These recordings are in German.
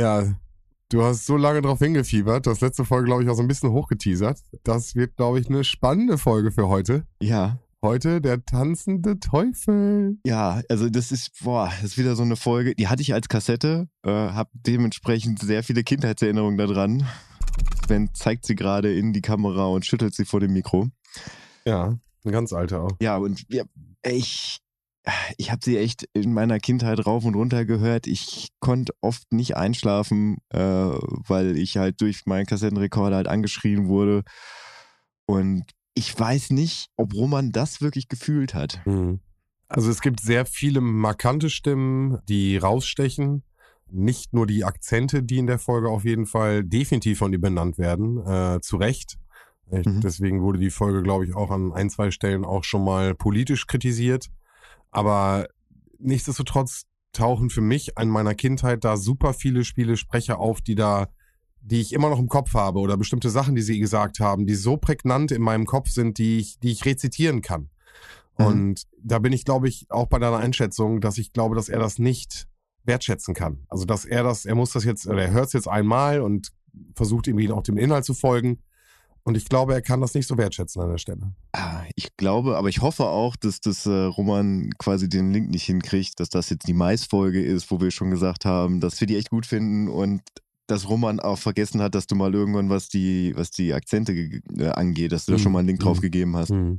Ja, du hast so lange drauf hingefiebert. Das letzte Folge, glaube ich, auch so ein bisschen hochgeteasert. Das wird, glaube ich, eine spannende Folge für heute. Ja. Heute der tanzende Teufel. Ja, also das ist, boah, das ist wieder so eine Folge, die hatte ich als Kassette, äh, habe dementsprechend sehr viele Kindheitserinnerungen daran. Sven zeigt sie gerade in die Kamera und schüttelt sie vor dem Mikro. Ja, eine ganz alte auch. Ja, und ja, ich, ich habe sie echt in meiner Kindheit rauf und runter gehört. Ich konnte oft nicht einschlafen, äh, weil ich halt durch meinen Kassettenrekorder halt angeschrien wurde. Und ich weiß nicht, ob Roman das wirklich gefühlt hat. Mhm. Also es gibt sehr viele markante Stimmen, die rausstechen. Nicht nur die Akzente, die in der Folge auf jeden Fall definitiv von ihr benannt werden, äh, zu Recht. Mhm. Deswegen wurde die Folge, glaube ich, auch an ein, zwei Stellen auch schon mal politisch kritisiert. Aber nichtsdestotrotz tauchen für mich in meiner Kindheit da super viele Spiele Sprecher auf, die da, die ich immer noch im Kopf habe oder bestimmte Sachen, die sie gesagt haben, die so prägnant in meinem Kopf sind, die ich, die ich rezitieren kann. Mhm. Und da bin ich, glaube ich, auch bei deiner Einschätzung, dass ich glaube, dass er das nicht wertschätzen kann. Also, dass er das, er muss das jetzt, oder er hört es jetzt einmal und versucht irgendwie auch dem Inhalt zu folgen. Und ich glaube, er kann das nicht so wertschätzen an der Stelle. Ah, ich glaube, aber ich hoffe auch, dass das äh, Roman quasi den Link nicht hinkriegt, dass das jetzt die Mais-Folge ist, wo wir schon gesagt haben, dass wir die echt gut finden und dass Roman auch vergessen hat, dass du mal irgendwann was die, was die Akzente äh, angeht, dass du mhm. da schon mal einen Link drauf mhm. gegeben hast. Mhm.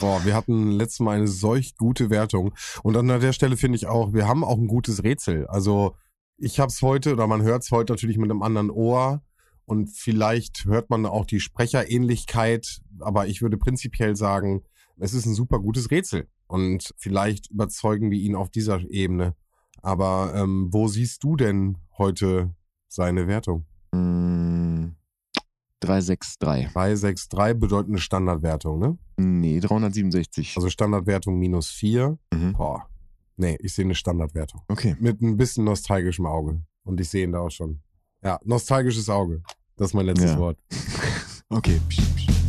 Boah, wir hatten letztes Mal eine solch gute Wertung. Und an der Stelle finde ich auch, wir haben auch ein gutes Rätsel. Also ich habe es heute, oder man hört es heute natürlich mit einem anderen Ohr und vielleicht hört man auch die Sprecherähnlichkeit, aber ich würde prinzipiell sagen, es ist ein super gutes Rätsel und vielleicht überzeugen wir ihn auf dieser Ebene. Aber ähm, wo siehst du denn heute seine Wertung? Mm, 363. 363 bedeutet eine Standardwertung, ne? Nee, 367. Also Standardwertung minus 4. Mhm. Boah. Nee, ich sehe eine Standardwertung. Okay. Mit ein bisschen nostalgischem Auge. Und ich sehe ihn da auch schon. Ja, nostalgisches Auge. Das ist mein letztes ja. Wort. okay. Psst. Herzlich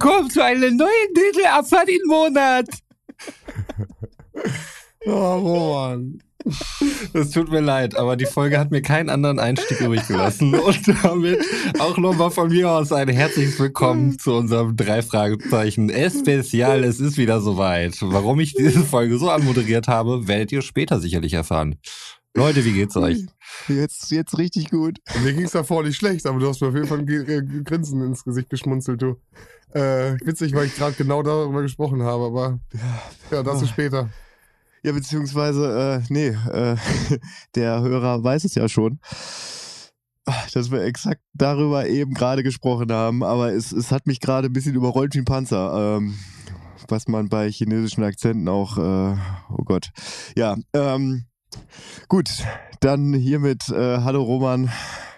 willkommen zu einer neuen Diddle-Abfahrt im Monat. oh, Roman. Das tut mir leid, aber die Folge hat mir keinen anderen Einstieg übrig gelassen. Und damit auch nochmal von mir aus ein herzliches Willkommen zu unserem drei Fragezeichen Spezial. Es ist wieder soweit. Warum ich diese Folge so anmoderiert habe, werdet ihr später sicherlich erfahren. Leute, wie geht's euch? Jetzt, jetzt richtig gut. Mir ging's davor nicht schlecht, aber du hast mir auf jeden Fall ein Grinsen ins Gesicht geschmunzelt, du. Äh, witzig, weil ich gerade genau darüber gesprochen habe, aber ja, dazu später. Ja, beziehungsweise, äh, nee, äh, der Hörer weiß es ja schon, dass wir exakt darüber eben gerade gesprochen haben, aber es, es hat mich gerade ein bisschen überrollt wie ein Panzer. Ähm, was man bei chinesischen Akzenten auch, äh, oh Gott. Ja, ähm, Gut, dann hiermit äh, hallo Roman.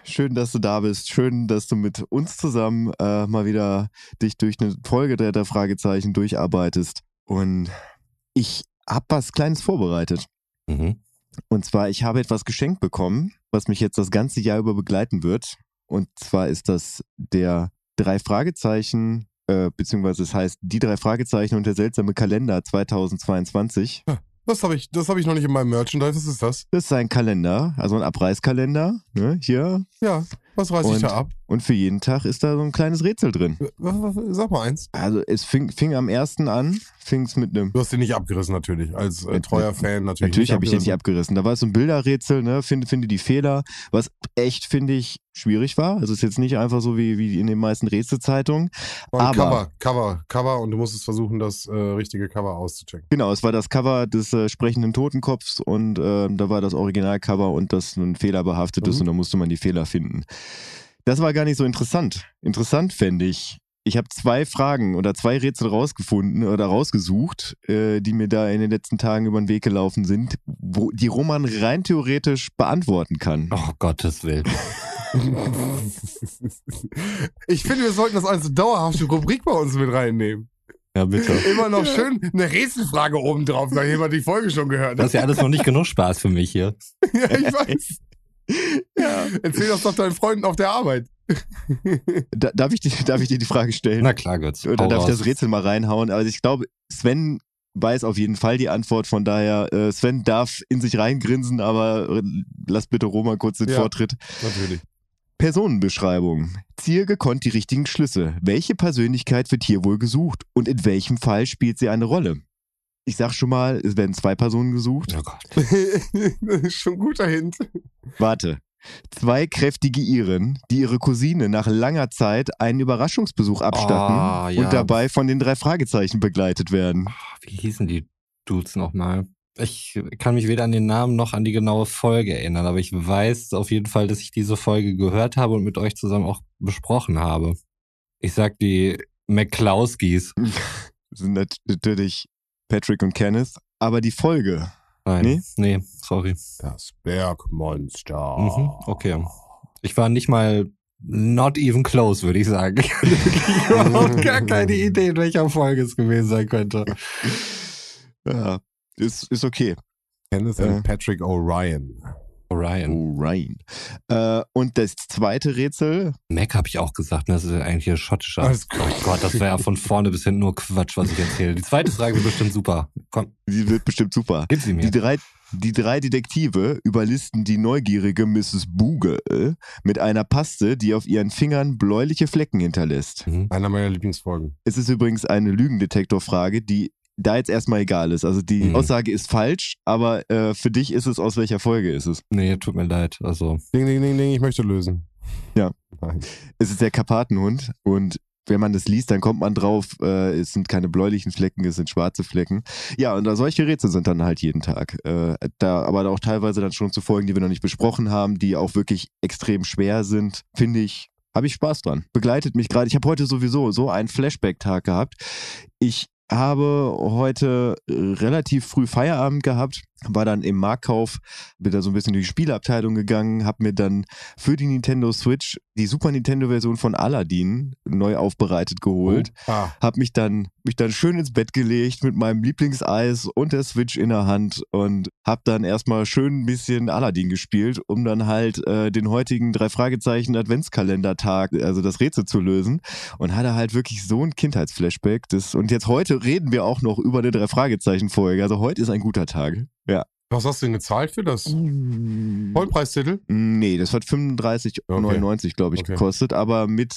Schön, dass du da bist. Schön, dass du mit uns zusammen äh, mal wieder dich durch eine Folge der, der Fragezeichen durcharbeitest. Und ich habe was Kleines vorbereitet. Mhm. Und zwar, ich habe etwas geschenkt bekommen, was mich jetzt das ganze Jahr über begleiten wird. Und zwar ist das der drei Fragezeichen, äh, beziehungsweise es heißt die drei Fragezeichen und der seltsame Kalender 2022. Ja. Das habe ich, das habe ich noch nicht in meinem Merchandise. Was ist das? Das ist ein Kalender, also ein Abreißkalender. Ne? Hier. Ja. Was reiße ich da ab? Und für jeden Tag ist da so ein kleines Rätsel drin. Sag mal eins. Also es fing, fing am ersten an, fing es mit einem. Du hast den nicht abgerissen natürlich, als äh, treuer Fan natürlich. Natürlich habe ich den nicht abgerissen. Da war es so ein Bilderrätsel, ne? Finde, finde die Fehler, was echt, finde ich, schwierig war. Also es ist jetzt nicht einfach so wie, wie in den meisten Rätselzeitungen. Aber Cover, Cover, Cover und du musstest versuchen, das äh, richtige Cover auszuchecken. Genau, es war das Cover des äh, sprechenden Totenkopfs und äh, da war das Originalcover und das ein Fehler behaftet ist mhm. und da musste man die Fehler finden. Das war gar nicht so interessant. Interessant fände ich, ich habe zwei Fragen oder zwei Rätsel rausgefunden oder rausgesucht, äh, die mir da in den letzten Tagen über den Weg gelaufen sind, wo die Roman rein theoretisch beantworten kann. Oh Gottes Willen. Ich finde, wir sollten das als dauerhafte Rubrik bei uns mit reinnehmen. Ja, bitte. Immer noch schön eine Rätselfrage oben drauf, weil jemand die Folge schon gehört Das hat. ist ja alles noch nicht genug Spaß für mich hier. Ja, ich weiß. Ja. Erzähl das doch deinen Freunden auf der Arbeit. Da, darf, ich dir, darf ich dir die Frage stellen? Na klar, Götz. Oder darf ich das Rätsel mal reinhauen? Also ich glaube, Sven weiß auf jeden Fall die Antwort, von daher, äh, Sven darf in sich reingrinsen, aber lass bitte Roman kurz den Ja. Vortritt. Natürlich. Personenbeschreibung. Ziehe gekonnt die richtigen Schlüsse. Welche Persönlichkeit wird hier wohl gesucht und in welchem Fall spielt sie eine Rolle? Ich sag schon mal, es werden zwei Personen gesucht. Oh Gott. das ist schon ein guter Hint. Warte. Zwei kräftige Iren, die ihre Cousine nach langer Zeit einen Überraschungsbesuch abstatten Ah, ja. und dabei von den drei Fragezeichen begleitet werden. Wie hießen die Dudes nochmal? Ich kann mich weder an den Namen noch an die genaue Folge erinnern, aber ich weiß auf jeden Fall, dass ich diese Folge gehört habe und mit euch zusammen auch besprochen habe. Ich sag die McClauskis. Das sind nat- natürlich Patrick und Kenneth, aber die Folge. Nein, Nee? nee, sorry. Das Bergmonster. Mhm, okay. Ich war nicht mal not even close, würde ich sagen. Ich hatte wirklich überhaupt gar keine Idee, in welcher Folge es gewesen sein könnte. Ja, ist, ist okay. Kenneth Äh. und Patrick O'Ryan. Orion. Orion. Äh, und das zweite Rätsel, Mac habe ich auch gesagt, ne? das ist ja eigentlich ein schottischer. Alles. Oh Gott, das wäre ja von vorne bis hinten nur Quatsch, was ich erzähle. Die zweite Frage wird bestimmt super. Komm, die wird bestimmt super. gib sie mir. Die drei, die drei Detektive überlisten die neugierige Mrs. Boogle mit einer Paste, die auf ihren Fingern bläuliche Flecken hinterlässt. Mhm. Einer meiner Lieblingsfolgen. Es ist übrigens eine Lügendetektorfrage, die da jetzt erstmal egal ist. Also die Mhm. Aussage ist falsch, aber äh, für dich ist es, aus welcher Folge ist es? Nee, tut mir leid. Also, Ding, ding, ding, ding, ich möchte lösen. Ja. Nein. Es ist der Karpatenhund und wenn man das liest, dann kommt man drauf, äh, es sind keine bläulichen Flecken, es sind schwarze Flecken. Ja, und da solche Rätsel sind dann halt jeden Tag. Äh, da, aber auch teilweise dann schon zu Folgen, die wir noch nicht besprochen haben, die auch wirklich extrem schwer sind, finde ich, habe ich Spaß dran. Begleitet mich gerade. Ich habe heute sowieso so einen Flashback-Tag gehabt. Ich habe heute äh, relativ früh Feierabend gehabt, war dann im Marktkauf, bin da so ein bisschen durch die Spielabteilung gegangen, habe mir dann für die Nintendo Switch die Super Nintendo Version von Aladdin neu aufbereitet geholt. Ah, Hab mich dann, mich dann schön ins Bett gelegt mit meinem Lieblingseis und der Switch in der Hand und hab dann erstmal schön ein bisschen Aladdin gespielt, um dann halt äh, den heutigen drei Fragezeichen Adventskalendertag, also das Rätsel zu lösen und hatte halt wirklich so ein Kindheitsflashback. Das, und jetzt heute reden wir auch noch über eine drei Fragezeichen Folge. Also heute ist ein guter Tag. Ja. was hast du denn gezahlt für das? Vollpreistitel? Nee, das hat 35,99 glaube ich Okay. gekostet, aber mit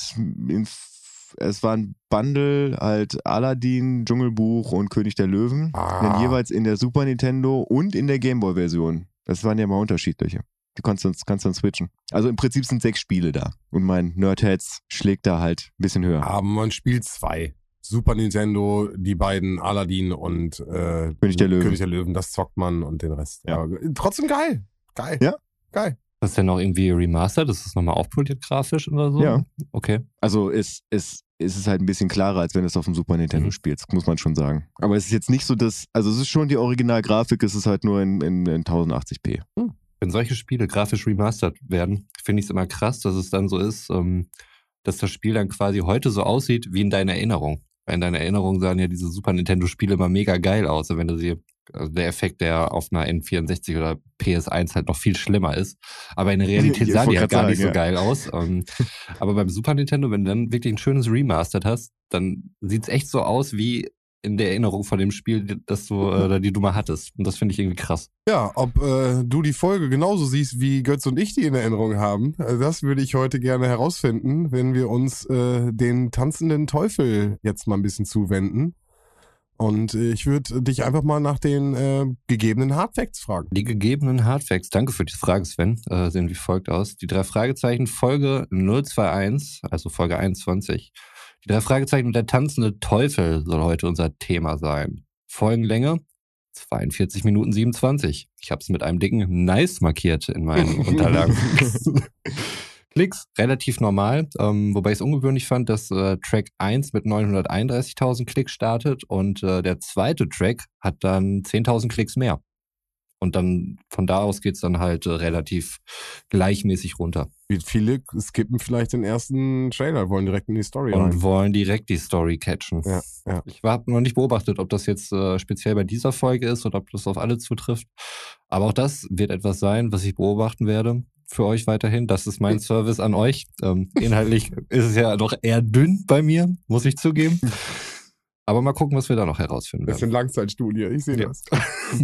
es war ein Bundle halt Aladdin, Dschungelbuch und König der Löwen, Ah. dann jeweils in der Super Nintendo und in der Gameboy Version. Das waren ja mal unterschiedliche. Du kannst dann, kannst dann switchen. Also im Prinzip sind sechs Spiele da und mein Nerdheads schlägt da halt ein bisschen höher. Aber man spielt zwei. Super Nintendo, die beiden Aladdin und äh, König der Löwen. König der Löwen, das zockt man und den Rest. Ja. Aber trotzdem geil. Geil. Ja. Geil. das ist ja noch irgendwie remastered, ist das nochmal aufpoliert grafisch oder so? Ja. Okay. Also es, es, es ist halt ein bisschen klarer, als wenn du es auf dem Super Nintendo Mhm. spielst, muss man schon sagen. Aber es ist jetzt nicht so, dass, also es ist schon die Originalgrafik, es ist halt nur in, in, in 1080p. Wenn solche Spiele grafisch remastered werden, finde ich es immer krass, dass es dann so ist, ähm, dass das Spiel dann quasi heute so aussieht wie in deiner Erinnerung. In deiner Erinnerung sahen ja diese Super Nintendo-Spiele immer mega geil aus. Und wenn du sie, also der Effekt, der auf einer N64 oder PS1 halt noch viel schlimmer ist. Aber in der Realität sahen die halt gar nicht so sagen, geil aus. Ähm, aber beim Super Nintendo, wenn du dann wirklich ein schönes Remastered hast, dann sieht's echt so aus wie in der Erinnerung von dem Spiel, das du, äh, die du mal hattest. Und das finde ich irgendwie krass. Ja, ob äh, du die Folge genauso siehst, wie Götz und ich die in Erinnerung haben, äh, das würde ich heute gerne herausfinden, wenn wir uns äh, den tanzenden Teufel jetzt mal ein bisschen zuwenden. Und äh, ich würde dich einfach mal nach den äh, gegebenen Hardfacts fragen. Die gegebenen Hardfacts, danke für die Frage, Sven, äh, sehen wie folgt aus. Die drei Fragezeichen Folge 021, also Folge 21. Die drei Fragezeichen und der tanzende Teufel soll heute unser Thema sein. Folgenlänge 42 Minuten 27. Ich habe es mit einem dicken Nice markiert in meinen Unterlagen. Klicks relativ normal, ähm, wobei ich es ungewöhnlich fand, dass äh, Track 1 mit 931.000 Klicks startet und äh, der zweite Track hat dann 10.000 Klicks mehr. Und dann von da aus geht's dann halt äh, relativ gleichmäßig runter. Viele skippen vielleicht den ersten Trailer, wollen direkt in die Story Und rein. wollen direkt die Story catchen. Ja, ja. Ich habe noch nicht beobachtet, ob das jetzt äh, speziell bei dieser Folge ist oder ob das auf alle zutrifft. Aber auch das wird etwas sein, was ich beobachten werde für euch weiterhin. Das ist mein Service an euch. Ähm, inhaltlich ist es ja doch eher dünn bei mir, muss ich zugeben. Aber mal gucken, was wir da noch herausfinden Das werden. sind Langzeitstudie, ich sehe Ja. das.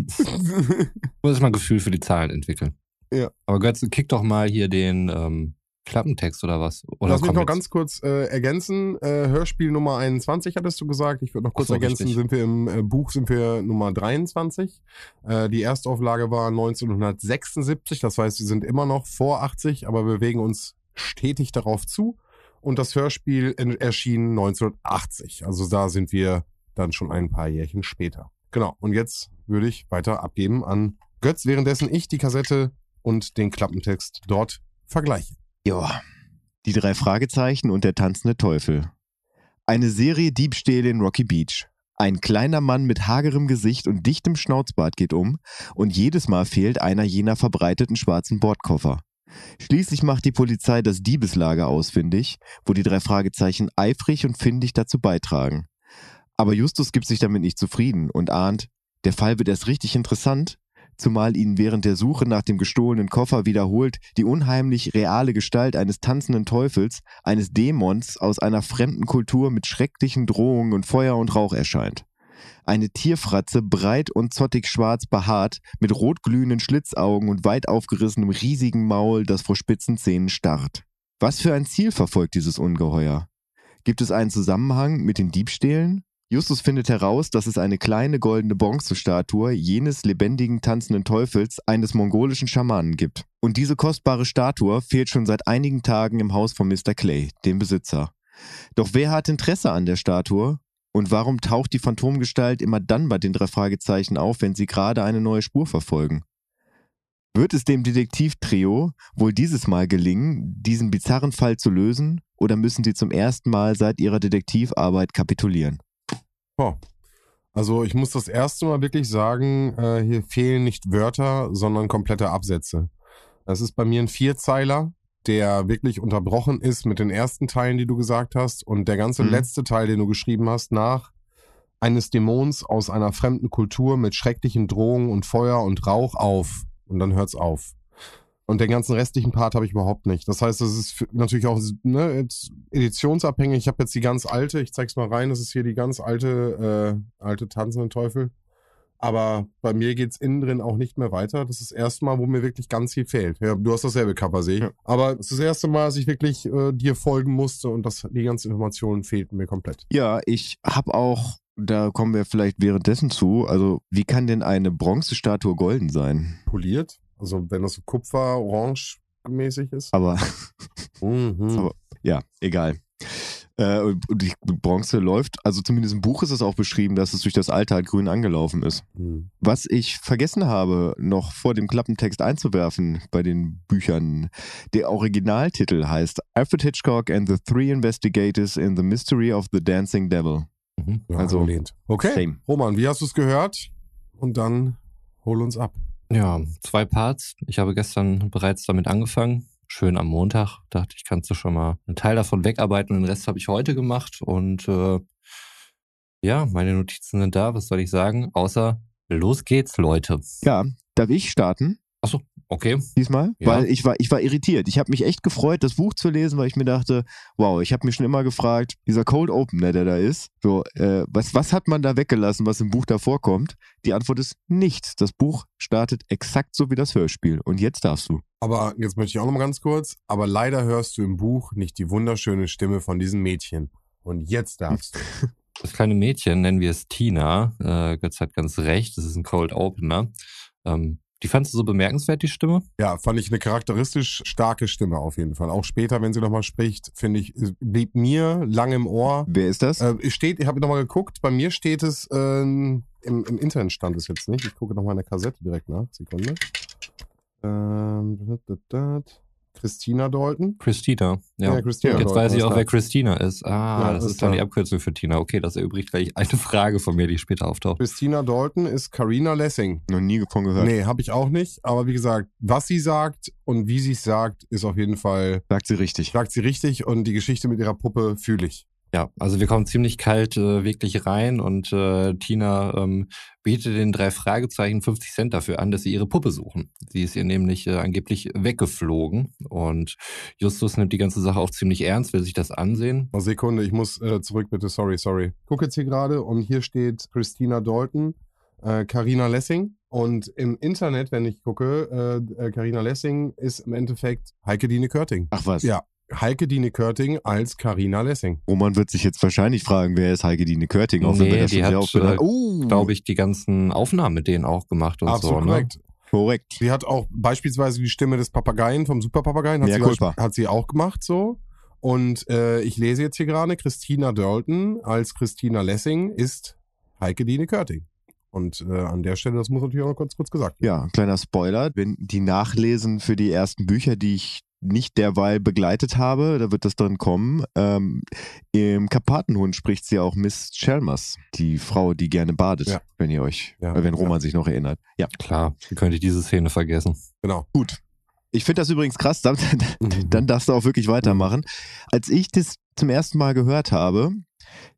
muss ich mal ein Gefühl für die Zahlen entwickeln. Ja. Aber Götze, kick doch mal hier den ähm, Klappentext oder was. Oder Lass mich noch jetzt. ganz kurz äh, ergänzen. Äh, Hörspiel Nummer 21 hattest du gesagt. Ich würde noch kurz so, ergänzen, richtig. sind wir im äh, Buch sind wir Nummer 23. Äh, die Erstauflage war 1976, das heißt, wir sind immer noch vor 80, aber bewegen uns stetig darauf zu. Und das Hörspiel erschien 1980. Also da sind wir dann schon ein paar Jährchen später. Genau. Und jetzt würde ich weiter abgeben an Götz, währenddessen ich die Kassette und den Klappentext dort vergleiche. Ja. Die drei Fragezeichen und der tanzende Teufel. Eine Serie Diebstähle in Rocky Beach. Ein kleiner Mann mit hagerem Gesicht und dichtem Schnauzbart geht um und jedes Mal fehlt einer jener verbreiteten schwarzen Bordkoffer. Schließlich macht die Polizei das Diebeslager ausfindig, wo die drei Fragezeichen eifrig und findig dazu beitragen. Aber Justus gibt sich damit nicht zufrieden und ahnt, der Fall wird erst richtig interessant, zumal ihnen während der Suche nach dem gestohlenen Koffer wiederholt die unheimlich reale Gestalt eines tanzenden Teufels, eines Dämons aus einer fremden Kultur mit schrecklichen Drohungen und Feuer und Rauch erscheint. Eine Tierfratze, breit und zottig schwarz behaart, mit rotglühenden Schlitzaugen und weit aufgerissenem riesigen Maul, das vor spitzen Zähnen starrt. Was für ein Ziel verfolgt dieses Ungeheuer? Gibt es einen Zusammenhang mit den Diebstählen? Justus findet heraus, dass es eine kleine goldene Bronzestatue jenes lebendigen tanzenden Teufels eines mongolischen Schamanen gibt. Und diese kostbare Statue fehlt schon seit einigen Tagen im Haus von Mr. Clay, dem Besitzer. Doch wer hat Interesse an der Statue? Und warum taucht die Phantomgestalt immer dann bei den drei Fragezeichen auf, wenn sie gerade eine neue Spur verfolgen? Wird es dem Detektivtrio wohl dieses Mal gelingen, diesen bizarren Fall zu lösen, oder müssen sie zum ersten Mal seit ihrer Detektivarbeit kapitulieren? Boah. Also ich muss das erste Mal wirklich sagen, äh, hier fehlen nicht Wörter, sondern komplette Absätze. Das ist bei mir ein Vierzeiler, der wirklich unterbrochen ist mit den ersten Teilen, die du gesagt hast. Und der ganze Mhm. letzte Teil, den du geschrieben hast, nach eines Dämons aus einer fremden Kultur mit schrecklichen Drohungen und Feuer und Rauch auf. Und dann hört's auf. Und den ganzen restlichen Part habe ich überhaupt nicht. Das heißt, das ist natürlich auch ne, editionsabhängig. Ich habe jetzt die ganz alte, ich zeig's mal rein, das ist hier die ganz alte, äh, alte tanzende Teufel. Aber bei mir geht's innen drin auch nicht mehr weiter. Das ist das erste Mal, wo mir wirklich ganz viel fehlt. Ja, du hast dasselbe Cover, sehe ich. Ja. Aber es ist das erste Mal, dass ich wirklich äh, dir folgen musste und das, die ganzen Informationen fehlten mir komplett. Ja, ich habe auch, da kommen wir vielleicht währenddessen zu, also wie kann denn eine Bronzestatue golden sein? Poliert. Also wenn das so Kupfer, Orange mäßig ist. Aber Mhm. Aber- ja, egal. Äh, und die Bronze läuft, also zumindest im Buch ist es auch beschrieben, dass es durch das Alter halt grün angelaufen ist. Mhm. Was ich vergessen habe, noch vor dem Klappentext einzuwerfen bei den Büchern, der Originaltitel heißt Alfred Hitchcock and the Three Investigators in the Mystery of the Dancing Devil. Mhm. Ja, Also, angelehnt. Okay. same. Roman, wie hast du es gehört? Und dann hol uns ab. Ja, zwei Parts. Ich habe gestern bereits damit angefangen. Schön am Montag. Dachte ich, kannst du schon mal einen Teil davon wegarbeiten den Rest habe ich heute gemacht. Und äh, ja, meine Notizen sind da. Was soll ich sagen? Außer los geht's, Leute. Ja, darf ich starten? Okay. diesmal, Ja. weil ich war, ich war irritiert. Ich habe mich echt gefreut, das Buch zu lesen, weil ich mir dachte, wow, ich habe mir schon immer gefragt, dieser Cold Opener, der da ist, so, äh, was, was hat man da weggelassen, was im Buch davor kommt? Die Antwort ist nichts. Das Buch startet exakt so wie das Hörspiel. Und jetzt darfst du. Aber jetzt möchte ich auch noch mal ganz kurz. Aber leider hörst du im Buch nicht die wunderschöne Stimme von diesem Mädchen. Und jetzt darfst du. Das kleine Mädchen, nennen wir es Tina. Äh, Götz hat ganz recht. Das ist ein Cold Opener. Ähm, die fandst du so bemerkenswert, die Stimme? Ja, fand ich eine charakteristisch starke Stimme auf jeden Fall. Auch später, wenn sie nochmal spricht, finde ich, blieb mir lang im Ohr. Wer ist das? Äh, steht, ich habe nochmal geguckt, bei mir steht es, ähm, im, im Internet stand es jetzt nicht. Ich gucke nochmal in der Kassette direkt nach. Sekunde. Ähm, dat, dat, dat. Christina Dalton. Christina. Ja. Ja, Christina Jetzt Dalton weiß ich auch, wer Christina ist. Ah, Ja, das ist ist dann da. die Abkürzung für Tina. Okay, das erübrigt gleich eine Frage von mir, die später auftaucht. Christina Dalton ist Carina Lessing. Noch nie davon gehört. Nee, habe ich auch nicht. Aber wie gesagt, was sie sagt und wie sie es sagt, ist auf jeden Fall, Sagt sie richtig. sagt sie richtig und die Geschichte mit ihrer Puppe fühle ich. Ja, also wir kommen ziemlich kalt äh, wirklich rein und äh, Tina ähm, bietet den drei Fragezeichen 50 Cent dafür an, dass sie ihre Puppe suchen. Sie ist ihr nämlich äh, angeblich weggeflogen und Justus nimmt die ganze Sache auch ziemlich ernst, will sich das ansehen. Eine Sekunde, ich muss äh, zurück bitte, sorry, sorry. Guck jetzt hier gerade und hier steht Christina Dalton, äh, Carina Lessing und im Internet, wenn ich gucke, äh, äh, Carina Lessing ist im Endeffekt Heike Dine Körting. Ach was. Ja, Heike Dine Körting als Carina Lessing. Roman wird sich jetzt wahrscheinlich fragen, wer ist Heike Dine Körting, auch wenn Nee, wir das die schon sehr hat, benannt äh, Oh, Glaube ich, die ganzen Aufnahmen mit denen auch gemacht und Absolut so. Ne? korrekt. korrekt. Sie hat auch beispielsweise die Stimme des Papageien vom Superpapageien hat, Mea sie, hat sie auch gemacht so. Und äh, ich lese jetzt hier gerade, Christina Dalton als Christina Lessing ist Heike Dine Körting. Und äh, an der Stelle, das muss natürlich auch noch kurz, kurz gesagt werden. Ja, kleiner Spoiler. Wenn die nachlesen für die ersten Bücher, die ich nicht derweil begleitet habe, da wird das dann kommen. Ähm, Im Karpatenhund spricht sie auch Miss Chalmers, die Frau, die gerne badet, Ja. wenn ihr euch, Ja. äh, wenn Roman sich noch erinnert. Ja, Klar, wie könnte ich diese Szene vergessen? Genau. gut. Ich finde das übrigens krass, dann, dann darfst du auch wirklich weitermachen. Als ich das zum ersten Mal gehört habe,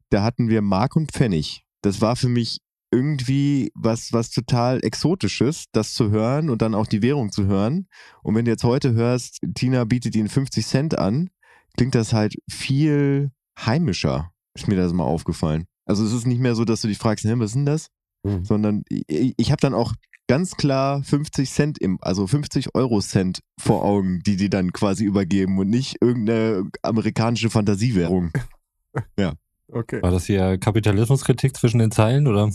da hatten wir Mark und Pfennig. Das war für mich irgendwie was, was total Exotisches, das zu hören und dann auch die Währung zu hören. Und wenn du jetzt heute hörst, Tina bietet ihnen 50 Cent an, klingt das halt viel heimischer. Ist mir das mal aufgefallen. Also es ist nicht mehr so, dass du dich fragst, hä, was ist denn das? Mhm. Sondern ich, ich habe dann auch ganz klar 50 Cent im, also 50 Euro Cent vor Augen, die die dann quasi übergeben und nicht irgendeine amerikanische Fantasiewährung. Okay. War das hier Kapitalismuskritik zwischen den Zeilen oder?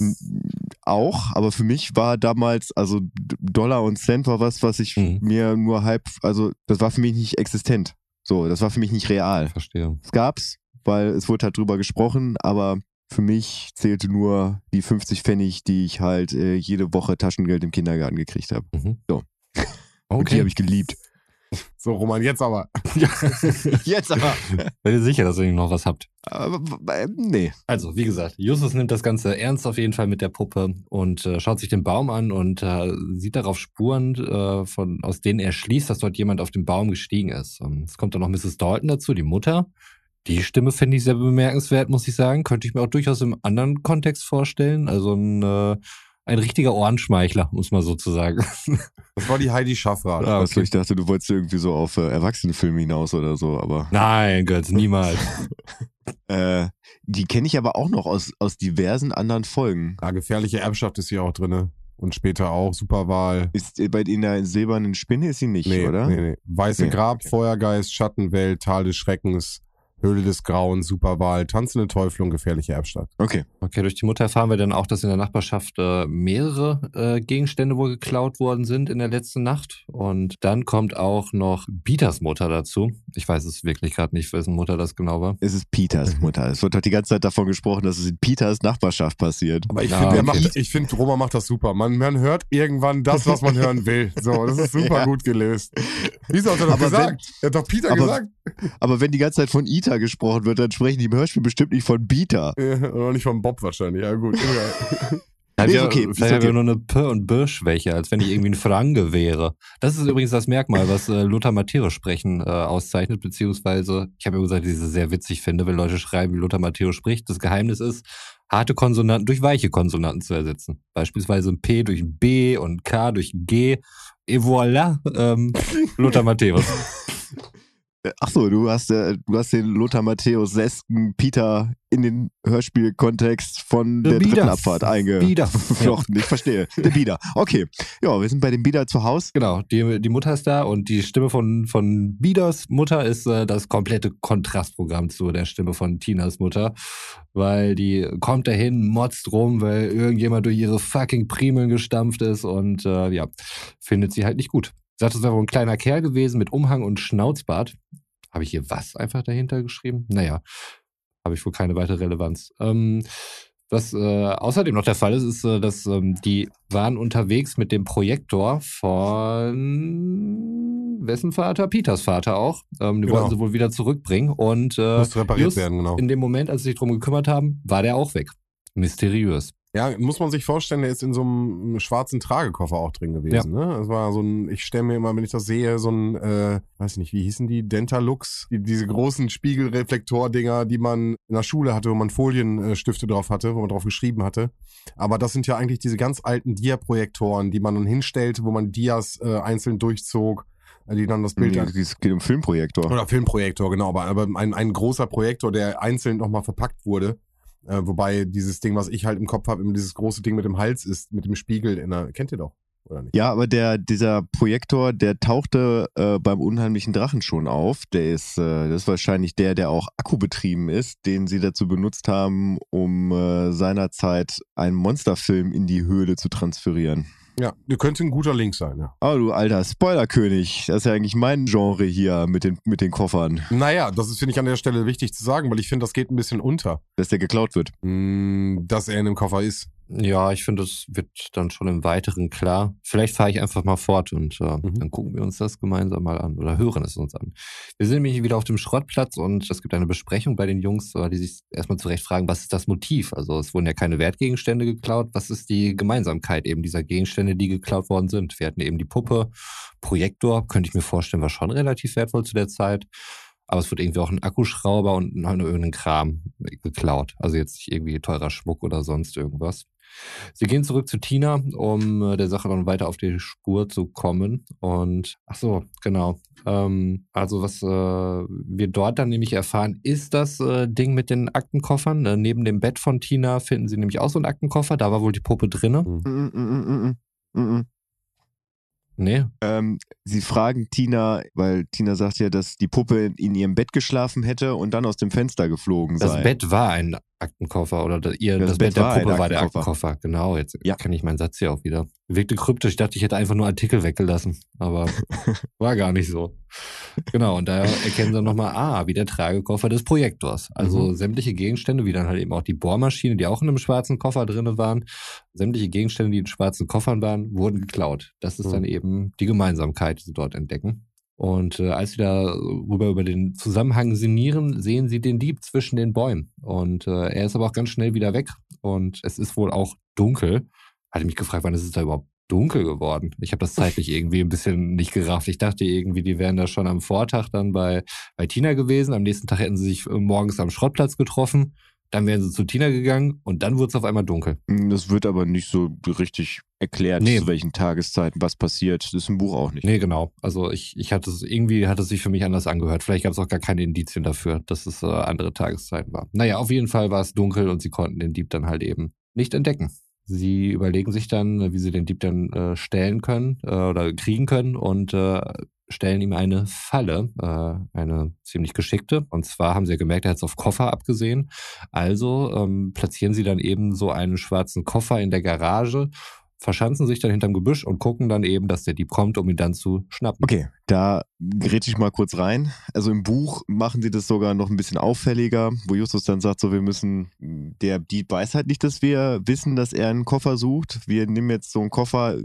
Auch, aber für mich war damals, also Dollar und Cent war was, was ich Mhm. mir nur halb, also das war für mich nicht existent. So, das war für mich nicht real. Verstehe. Es gab's, weil es wurde halt drüber gesprochen, aber für mich zählte nur die 50 Pfennig, die ich halt äh, jede Woche Taschengeld im Kindergarten gekriegt habe. Mhm. So. Und die Okay. habe ich geliebt. So, Roman, jetzt aber. Jetzt aber. Seid ihr sicher, dass ihr noch was habt? aber äh, nee. Also, wie gesagt, Justus nimmt das Ganze ernst auf jeden Fall mit der Puppe und äh, schaut sich den Baum an und äh, sieht darauf Spuren, äh, von, aus denen er schließt, dass dort jemand auf den Baum gestiegen ist. Und es kommt dann noch Mrs. Dalton dazu, die Mutter. Die Stimme finde ich sehr bemerkenswert, muss ich sagen. Könnte ich mir auch durchaus im anderen Kontext vorstellen. Also ein, äh, ein richtiger Ohrenschmeichler, muss man sozusagen. Das war die Heidi Schaffrath. Ah, Also ich dachte, du wolltest irgendwie so auf äh, Erwachsenenfilme hinaus oder so, aber Nein, Götz, niemals. äh, die kenne ich aber auch noch aus, aus diversen anderen Folgen. Ja, gefährliche Erbschaft ist hier auch drinne. Und später auch Superwahl. Ist äh, bei in der silbernen Spinne ist sie nicht, Nee, oder? nee, nee. Weiße Nee, Grab, okay. Feuergeist, Schattenwelt, Tal des Schreckens, Höhle des Grauens, Superwahl, Tanzende Teufel und gefährliche Erbstadt. Okay. Okay, durch die Mutter erfahren wir dann auch, dass in der Nachbarschaft äh, mehrere äh, Gegenstände wohl geklaut worden sind in der letzten Nacht. Und dann kommt auch noch Bieters Mutter dazu. Ich weiß es wirklich gerade nicht, wessen Mutter das genau war. Es ist Peters Mutter. Es wird doch die ganze Zeit davon gesprochen, dass es in Peters Nachbarschaft passiert. Aber ich Ja, finde, er okay. macht, ich finde, Roma macht das super. Man, man hört irgendwann das, was man hören will. So, das ist super Ja. gut gelöst. Wieso hat er doch Aber gesagt? er hat doch Peter aber- gesagt. Aber wenn die ganze Zeit von Ita gesprochen wird, dann sprechen die im Hörspiel bestimmt nicht von Beta. Äh, Oder nicht von Bob wahrscheinlich. Ja, gut. egal. Ist ja, okay, vielleicht wir okay. nur eine P- und B-Schwäche, als wenn ich irgendwie ein Franke wäre. Das ist übrigens das Merkmal, was äh, Lothar Matthäus sprechen äh, auszeichnet, beziehungsweise, ich habe ja gesagt, dass ich es sehr witzig finde, wenn Leute schreiben, wie Lothar Matthäus spricht. Das Geheimnis ist, harte Konsonanten durch weiche Konsonanten zu ersetzen. Beispielsweise ein P durch ein B und K durch ein G. Et voilà, ähm, Lothar Matthäus. Äh, Ach so, du hast, äh, du hast den Lothar Matthäus Sesken Peter in den Hörspielkontext von Der der dritten Bieder. Abfahrt Bieder. eingeflochten. Ich verstehe. Der Bieder. Okay. Ja, wir sind bei dem Bieder zu Hause. Genau, die, die Mutter ist da und die Stimme von, von Bieders Mutter ist äh, das komplette Kontrastprogramm zu der Stimme von Tinas Mutter, weil die kommt dahin, motzt rum, weil irgendjemand durch ihre fucking Primeln gestampft ist und äh, ja, findet sie halt nicht gut. Sagt, es wäre wohl ein kleiner Kerl gewesen mit Umhang und Schnauzbart. Habe ich hier was einfach dahinter geschrieben? Naja, habe ich wohl keine weitere Relevanz. Ähm, was äh, außerdem noch der Fall ist, ist, äh, dass ähm, die waren unterwegs mit dem Projektor von. Wessen Vater? Peters Vater auch. Ähm, die Genau. wollten sie wohl wieder zurückbringen. Und äh, Muss repariert werden, genau. in dem Moment, als sie sich drum gekümmert haben, war der auch weg. Mysteriös. Ja, muss man sich vorstellen, der ist in so einem schwarzen Tragekoffer auch drin gewesen. Ne? Das war so ein, ich stelle mir immer, wenn ich das sehe, so ein, äh, weiß ich nicht, wie hießen die, Dentalux, die, diese großen Spiegelreflektordinger, die man in der Schule hatte, wo man Folienstifte drauf hatte, wo man drauf geschrieben hatte. Aber das sind ja eigentlich diese ganz alten Dia-Projektoren, die man dann hinstellte, wo man Dias äh, einzeln durchzog, äh, die dann das Bild Nee, Es geht um Filmprojektor. oder Filmprojektor, genau, aber, aber ein, ein großer Projektor, der einzeln nochmal verpackt wurde. Äh, wobei dieses Ding, was ich halt im Kopf habe, immer dieses große Ding mit dem Hals ist, mit dem Spiegel in der. Kennt ihr doch, oder nicht? Ja, aber der, dieser Projektor, der tauchte äh, beim unheimlichen Drachen schon auf. Der ist, äh, das ist wahrscheinlich der, der auch akkubetrieben ist, den sie dazu benutzt haben, um äh, seinerzeit einen Monsterfilm in die Höhle zu transferieren. Ja, könnte ein guter Link sein, ja. Oh, du alter Spoilerkönig. Das ist ja eigentlich mein Genre hier mit den, mit den Koffern, Naja, das ist, finde ich, an der Stelle wichtig zu sagen, weil ich finde, das geht ein bisschen unter, dass der geklaut wird. mh, dass er in dem Koffer ist. Ja, ich finde, das wird dann schon im Weiteren klar. Vielleicht fahre ich einfach mal fort und äh, Mhm. dann gucken wir uns das gemeinsam mal an oder hören es uns an. Wir sind nämlich wieder auf dem Schrottplatz und es gibt eine Besprechung bei den Jungs, äh, die sich erstmal zurecht fragen, was ist das Motiv? Also es wurden ja keine Wertgegenstände geklaut. Was ist die Gemeinsamkeit eben dieser Gegenstände, die geklaut worden sind? Wir hatten eben die Puppe, Projektor, könnte ich mir vorstellen, war schon relativ wertvoll zu der Zeit. Aber es wird irgendwie auch ein Akkuschrauber und irgendein Kram geklaut. Also jetzt nicht irgendwie teurer Schmuck oder sonst irgendwas. Sie gehen zurück zu Tina, um äh, der Sache dann weiter auf die Spur zu kommen. Und ach so, genau. Ähm, also was äh, wir dort dann nämlich erfahren, ist das äh, Ding mit den Aktenkoffern. Äh, neben dem Bett von Tina finden sie nämlich auch so einen Aktenkoffer. Da war wohl die Puppe drinne. Mm, mm, mm, mm, mm. Nee, Ähm, sie fragen Tina, weil Tina sagt ja, dass die Puppe in ihrem Bett geschlafen hätte und dann aus dem Fenster geflogen das sei. Bett war ein Aktenkoffer oder das, ihr, das, Das Bett, der war Puppe war der Aktenkoffer. Genau, jetzt Ja. kann ich meinen Satz hier auch wieder. Wirkte kryptisch. Ich dachte, ich hätte einfach nur Artikel weggelassen, aber war gar nicht so. Genau, und da erkennen sie nochmal, ah, wie der Tragekoffer des Projektors. Also sämtliche Gegenstände, wie dann halt eben auch die Bohrmaschine, die auch in einem schwarzen Koffer drinne waren, sämtliche Gegenstände, die in schwarzen Koffern waren, wurden geklaut. Das ist Mhm. dann eben die Gemeinsamkeit, die sie dort entdecken. Und äh, als sie da rüber über den Zusammenhang sinnieren, sehen sie den Dieb zwischen den Bäumen. Und äh, er ist aber auch ganz schnell wieder weg. Und es ist wohl auch dunkel. Hatte mich gefragt, wann ist es da überhaupt dunkel geworden? Ich habe das zeitlich irgendwie ein bisschen nicht gerafft. Ich dachte irgendwie, die wären da schon am Vortag dann bei, bei Tina gewesen. Am nächsten Tag hätten sie sich äh, morgens am Schrottplatz getroffen. Dann wären sie zu Tina gegangen und dann wurde es auf einmal dunkel. Mm, Das wird aber nicht so richtig erklärt, Nee. zu welchen Tageszeiten was passiert. Das ist im Buch auch nicht. Nee, genau. Also ich, ich hatte es, irgendwie hat es sich für mich anders angehört. Vielleicht gab es auch gar keine Indizien dafür, dass es äh, andere Tageszeiten war. Naja, auf jeden Fall war es dunkel und sie konnten den Dieb dann halt eben nicht entdecken. Sie überlegen sich dann, wie sie den Dieb dann äh, stellen können äh, oder kriegen können und äh, stellen ihm eine Falle, äh, eine ziemlich geschickte. Und zwar haben sie ja gemerkt, er hat es auf Koffer abgesehen. Also ähm, platzieren sie dann eben so einen schwarzen Koffer in der Garage, verschanzen sich dann hinterm Gebüsch und gucken dann eben, dass der Dieb kommt, um ihn dann zu schnappen. Okay, da grätsch ich mal kurz rein. Also im Buch machen sie das sogar noch ein bisschen auffälliger, wo Justus dann sagt, so wir müssen, der Dieb weiß halt nicht, dass wir wissen, dass er einen Koffer sucht. Wir nehmen jetzt so einen Koffer,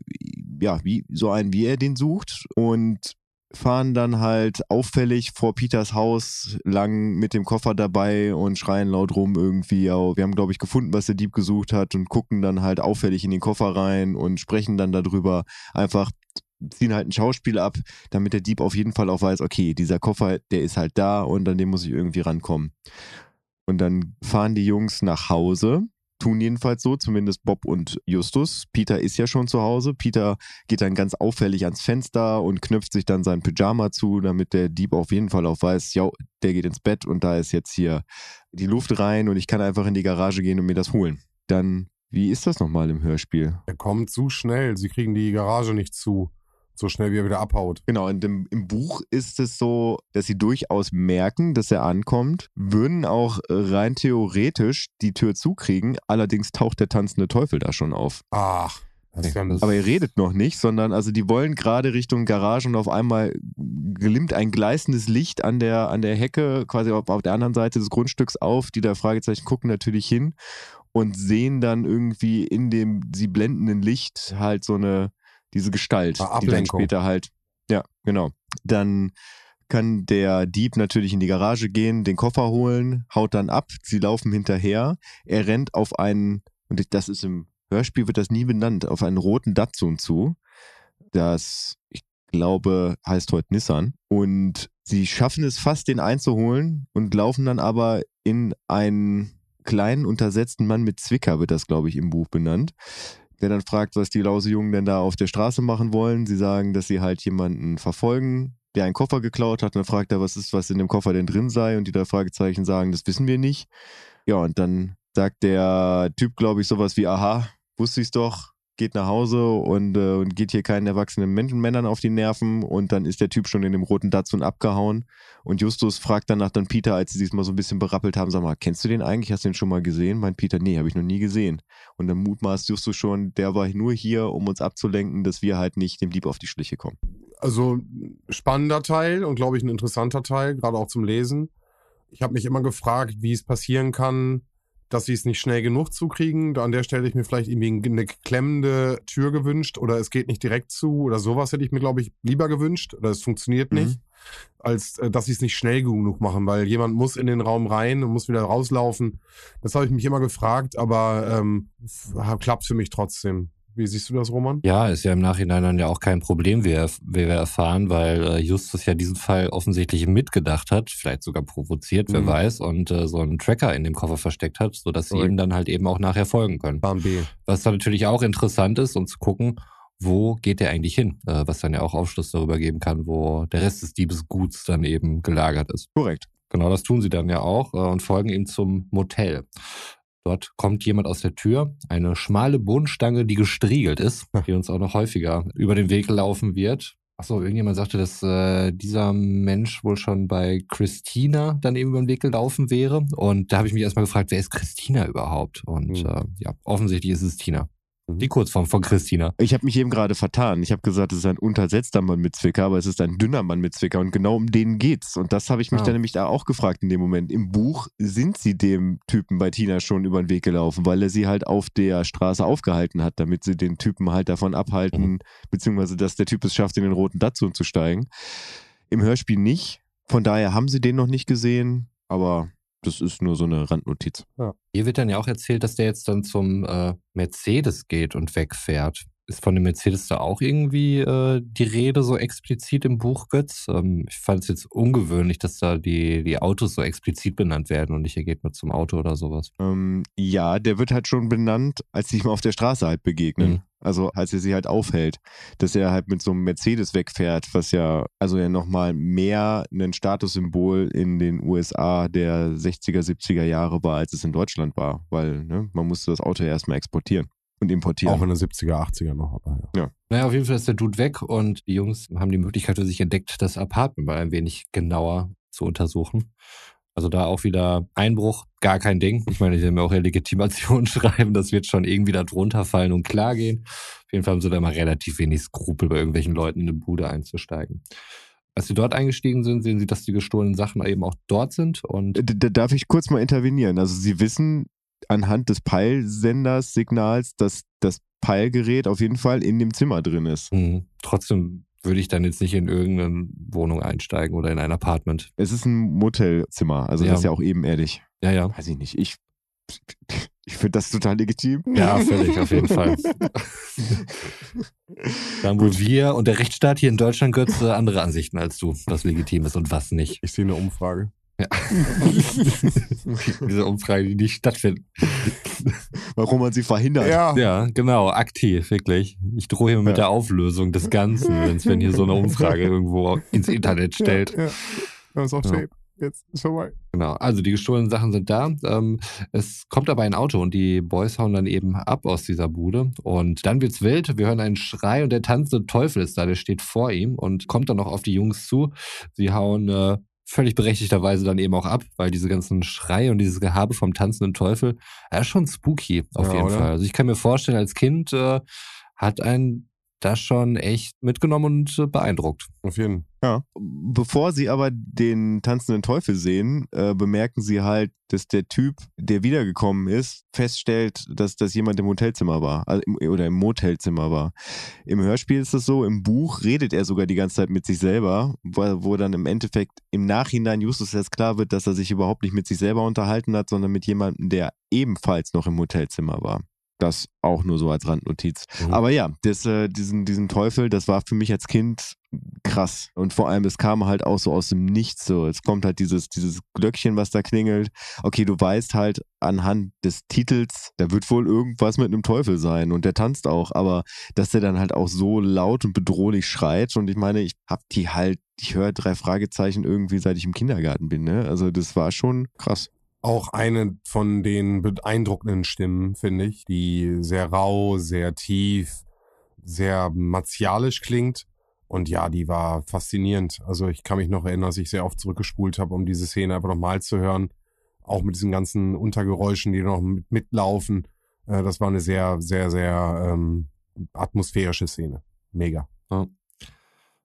ja, wie so einen, wie er den sucht und fahren dann halt auffällig vor Peters Haus lang mit dem Koffer dabei und schreien laut rum irgendwie, ja, wir haben, glaube ich, gefunden, was der Dieb gesucht hat und gucken dann halt auffällig in den Koffer rein und sprechen dann darüber. Einfach ziehen halt ein Schauspiel ab, damit der Dieb auf jeden Fall auch weiß, okay, dieser Koffer, der ist halt da und an den muss ich irgendwie rankommen. Und dann fahren die Jungs nach Hause, tun jedenfalls so, zumindest Bob und Justus. Peter ist ja schon zu Hause. Peter geht dann ganz auffällig ans Fenster und knöpft sich dann sein Pyjama zu, damit der Dieb auf jeden Fall auch weiß, ja, der geht ins Bett und da ist jetzt hier die Luft rein und ich kann einfach in die Garage gehen und mir das holen. Dann, wie ist das nochmal im Hörspiel? Er kommt zu schnell. Sie kriegen die Garage nicht zu. So schnell, wie er wieder abhaut. Genau, und im, im Buch ist es so, dass sie durchaus merken, dass er ankommt, würden auch rein theoretisch die Tür zukriegen, allerdings taucht der tanzende Teufel da schon auf. Ach, Aber er redet noch nicht, sondern also die wollen gerade Richtung Garage und auf einmal glimmt ein gleißendes Licht an der, an der Hecke, quasi auf, auf der anderen Seite des Grundstücks auf. Die da Fragezeichen gucken natürlich hin und sehen dann irgendwie in dem sie blendenden Licht halt so eine, diese Gestalt, Ah, die dann später halt, ja, genau. Dann kann der Dieb natürlich in die Garage gehen, den Koffer holen, haut dann ab, sie laufen hinterher. Er rennt auf einen, und das ist im Hörspiel wird das nie benannt, auf einen roten Datsun zu. Das, ich glaube, heißt heute Nissan. Und sie schaffen es fast, den einzuholen und laufen dann aber in einen kleinen, untersetzten Mann mit Zwicker, wird das, glaube ich, im Buch benannt der dann fragt, was die Lausejungen denn da auf der Straße machen wollen. Sie sagen, dass sie halt jemanden verfolgen, der einen Koffer geklaut hat. Und dann fragt er, was ist, was in dem Koffer denn drin sei. Und die da Fragezeichen sagen, das wissen wir nicht. Ja, und dann sagt der Typ, glaube ich, sowas wie, aha, wusste ich's doch, geht nach Hause und, äh, und geht hier keinen erwachsenen Männern auf die Nerven und dann ist der Typ schon in dem roten Datsun abgehauen und Justus fragt danach dann Peter, als sie sich mal so ein bisschen berappelt haben, sag mal, kennst du den eigentlich? Hast du den schon mal gesehen? Meint Peter, nee, habe ich noch nie gesehen. Und dann mutmaßt Justus schon, der war nur hier, um uns abzulenken, dass wir halt nicht dem Dieb auf die Schliche kommen. Also spannender Teil und glaube ich ein interessanter Teil, gerade auch zum Lesen. Ich habe mich immer gefragt, wie es passieren kann, dass sie es nicht schnell genug zukriegen. An der Stelle hätte ich mir vielleicht irgendwie eine klemmende Tür gewünscht oder es geht nicht direkt zu oder sowas hätte ich mir, glaube ich, lieber gewünscht oder es funktioniert mhm. nicht, als äh, dass sie es nicht schnell genug machen, weil jemand muss in den Raum rein und muss wieder rauslaufen. Das habe ich mich immer gefragt, aber ähm, klappt für mich trotzdem. Wie siehst du das, Roman? Ja, ist ja im Nachhinein dann ja auch kein Problem, wie, wie wir erfahren, weil äh, Justus ja diesen Fall offensichtlich mitgedacht hat, vielleicht sogar provoziert, wer mhm. weiß, und äh, so einen Tracker in dem Koffer versteckt hat, sodass sie ihm dann halt eben auch nachher folgen können. Plan B. Was dann natürlich auch interessant ist, um zu gucken, wo geht der eigentlich hin? Äh, was dann ja auch Aufschluss darüber geben kann, wo der Rest des Diebesguts dann eben gelagert ist. Korrekt. Genau, das tun sie dann ja auch äh, und folgen ihm zum Motel. Dort kommt jemand aus der Tür, eine schmale Bodenstange, die gestriegelt ist, die uns auch noch häufiger über den Weg laufen wird. Achso, irgendjemand sagte, dass äh, dieser Mensch wohl schon bei Christina dann eben über den Weg gelaufen wäre. Und da habe ich mich erstmal gefragt, wer ist Christina überhaupt? Und mhm. äh, ja, offensichtlich ist es Tina. Mhm. Die Kurzform von Christina. Ich habe mich eben gerade vertan. Ich habe gesagt, es ist ein untersetzter Mann mit Zwicker, aber es ist ein dünner Mann mit Zwicker und genau um den geht's. Und das habe ich mich ah. dann nämlich da auch gefragt in dem Moment. Im Buch sind sie dem Typen bei Tina schon über den Weg gelaufen, weil er sie halt auf der Straße aufgehalten hat, damit sie den Typen halt davon abhalten, mhm. beziehungsweise dass der Typ es schafft, in den roten Datsun zu steigen. Im Hörspiel nicht. Von daher haben sie den noch nicht gesehen, aber das ist nur so eine Randnotiz. Ja. Hier wird dann ja auch erzählt, dass der jetzt dann zum äh, Mercedes geht und wegfährt. Ist von dem Mercedes da auch irgendwie äh, die Rede so explizit im Buch, Götz? Ähm, ich fand es jetzt ungewöhnlich, dass da die, die Autos so explizit benannt werden und nicht, er geht mit zum Auto oder sowas. Ähm, ja, der wird halt schon benannt, als sie ihm auf der Straße halt begegnen. Mhm. Also als er sie halt aufhält, dass er halt mit so einem Mercedes wegfährt, was ja also ja nochmal mehr ein Statussymbol in den USA der 60er, 70er Jahre war, als es in Deutschland war, weil ne, man musste das Auto ja erstmal exportieren und importieren. Auch in den 70er, 80er noch. Aber ja. ja. Naja, auf jeden Fall ist der Dude weg und die Jungs haben die Möglichkeit für sich entdeckt, das Apartment mal ein wenig genauer zu untersuchen. Also da auch wieder Einbruch, gar kein Ding. Ich meine, sie haben ja auch ihre Legitimation schreiben, das wird schon irgendwie da drunter fallen und klar gehen. Auf jeden Fall haben sie da immer relativ wenig Skrupel, bei irgendwelchen Leuten in eine Bude einzusteigen. Als sie dort eingestiegen sind, sehen sie, dass die gestohlenen Sachen eben auch dort sind. Und da darf ich kurz mal intervenieren. Also sie wissen anhand des Peilsenders Signals, dass das Peilgerät auf jeden Fall in dem Zimmer drin ist. Mhm. Trotzdem würde ich dann jetzt nicht in irgendeine Wohnung einsteigen oder in ein Apartment. Es ist ein Motelzimmer, also ja. das ist ja auch ebenerdig. Ja, ja. Weiß ich nicht. Ich, ich finde das total legitim. Ja, völlig, auf jeden Fall. Dann wohl wir und der Rechtsstaat hier in Deutschland gehört zu andere Ansichten als du, was legitim ist und was nicht. Ich sehe eine Umfrage. Ja. Diese Umfrage, die nicht stattfindet. Warum man sie verhindert. Ja, ja genau, aktiv, wirklich. Ich drohe hier ja. mit der Auflösung des Ganzen, wenn Sven hier so eine Umfrage irgendwo ins Internet stellt. Ja, ja. Das ist auch ja. Jetzt schon mal. Genau, also die gestohlenen Sachen sind da. Ähm, es kommt aber ein Auto und die Boys hauen dann eben ab aus dieser Bude. Und dann wird's wild. Wir hören einen Schrei und der tanzende Teufel ist da, der steht vor ihm und kommt dann noch auf die Jungs zu. Sie hauen äh, völlig berechtigterweise dann eben auch ab, weil diese ganzen Schreie und dieses Gehabe vom tanzenden Teufel, er ist schon spooky auf ja, jeden oder? Fall. Also ich kann mir vorstellen, als Kind äh, hat ein das schon echt mitgenommen und äh, beeindruckt. Auf jeden Fall. Ja. Bevor sie aber den tanzenden Teufel sehen, äh, bemerken sie halt, dass der Typ, der wiedergekommen ist, feststellt, dass das jemand im Hotelzimmer war also im, oder im Motelzimmer war. Im Hörspiel ist es so, im Buch redet er sogar die ganze Zeit mit sich selber, wo, wo dann im Endeffekt im Nachhinein Justus erst klar wird, dass er sich überhaupt nicht mit sich selber unterhalten hat, sondern mit jemandem, der ebenfalls noch im Hotelzimmer war. Das auch nur so als Randnotiz. Mhm. Aber ja, das, äh, diesen, diesen Teufel, das war für mich als Kind krass. Und vor allem, es kam halt auch so aus dem Nichts so. Es kommt halt dieses, dieses Glöckchen, was da klingelt. Okay, du weißt halt anhand des Titels, da wird wohl irgendwas mit einem Teufel sein und der tanzt auch, aber dass der dann halt auch so laut und bedrohlich schreit und ich meine, ich hab die halt, ich höre drei Fragezeichen irgendwie seit ich im Kindergarten bin, ne? Also das war schon krass. Auch eine von den beeindruckenden Stimmen, finde ich, die sehr rau, sehr tief, sehr martialisch klingt. Und ja, die war faszinierend. Also ich kann mich noch erinnern, dass ich sehr oft zurückgespult habe, um diese Szene einfach nochmal zu hören. Auch mit diesen ganzen Untergeräuschen, die noch mit, mitlaufen. Äh, das war eine sehr, sehr, sehr ähm, atmosphärische Szene. Mega.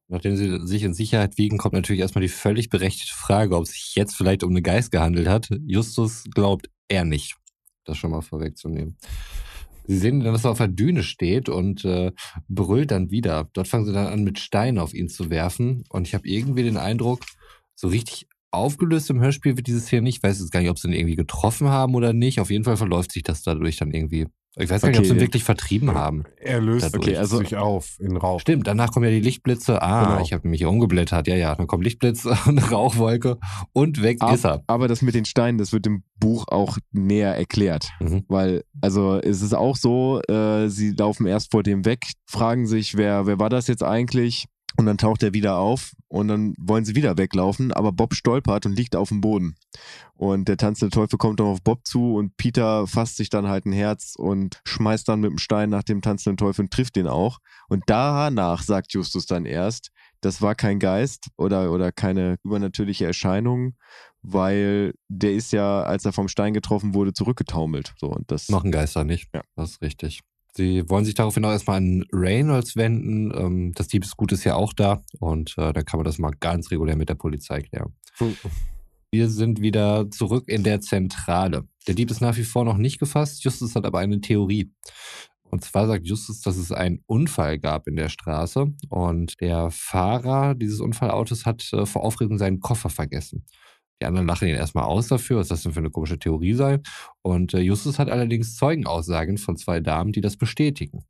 Nachdem sie sich in Sicherheit wiegen, kommt natürlich erstmal die völlig berechtigte Frage, ob es sich jetzt vielleicht um eine Geist gehandelt hat. Justus glaubt er nicht. Das schon mal vorwegzunehmen. Sie sehen dann, dass er auf der Düne steht und äh, brüllt dann wieder. Dort fangen sie dann an, mit Steinen auf ihn zu werfen. Und ich habe irgendwie den Eindruck, so richtig aufgelöst im Hörspiel wird dieses hier nicht. Ich weiß jetzt gar nicht, ob sie ihn irgendwie getroffen haben oder nicht. Auf jeden Fall verläuft sich das dadurch dann irgendwie. Ich weiß gar nicht, ob sie ihn Okay. wirklich vertrieben haben. Er löst Dadurch. okay, also- sich auf in Rauch. Stimmt, danach kommen ja die Lichtblitze. Ah, Genau. ich habe nämlich hier umgeblättert. Ja, ja, dann kommt Lichtblitz und Rauchwolke und weg Ab- ist er. Aber das mit den Steinen, das wird im Buch auch näher erklärt. Mhm. Weil, also es ist auch so, äh, sie laufen erst vor dem weg, fragen sich, wer, wer war das jetzt eigentlich? Und dann taucht er wieder auf und dann wollen sie wieder weglaufen, aber Bob stolpert und liegt auf dem Boden. Und der tanzende Teufel kommt dann auf Bob zu und Peter fasst sich dann halt ein Herz und schmeißt dann mit dem Stein nach dem tanzenden Teufel und trifft den auch. Und danach sagt Justus dann erst, das war kein Geist oder, oder keine übernatürliche Erscheinung, weil der ist ja, als er vom Stein getroffen wurde, zurückgetaumelt. So, und das Machen Geister nicht. Ja. Das ist richtig. Sie wollen sich daraufhin auch erstmal an Reynolds wenden. Ähm, das Diebesgut ist ja auch da und äh, dann kann man das mal ganz regulär mit der Polizei klären. Wir sind wieder zurück in der Zentrale. Der Dieb ist nach wie vor noch nicht gefasst. Justus hat aber eine Theorie. Und zwar sagt Justus, dass es einen Unfall gab in der Straße und der Fahrer dieses Unfallautos hat äh, vor Aufregung seinen Koffer vergessen. Die anderen lachen ihn erstmal aus dafür, was das denn für eine komische Theorie sei. Und äh, Justus hat allerdings Zeugenaussagen von zwei Damen, die das bestätigen.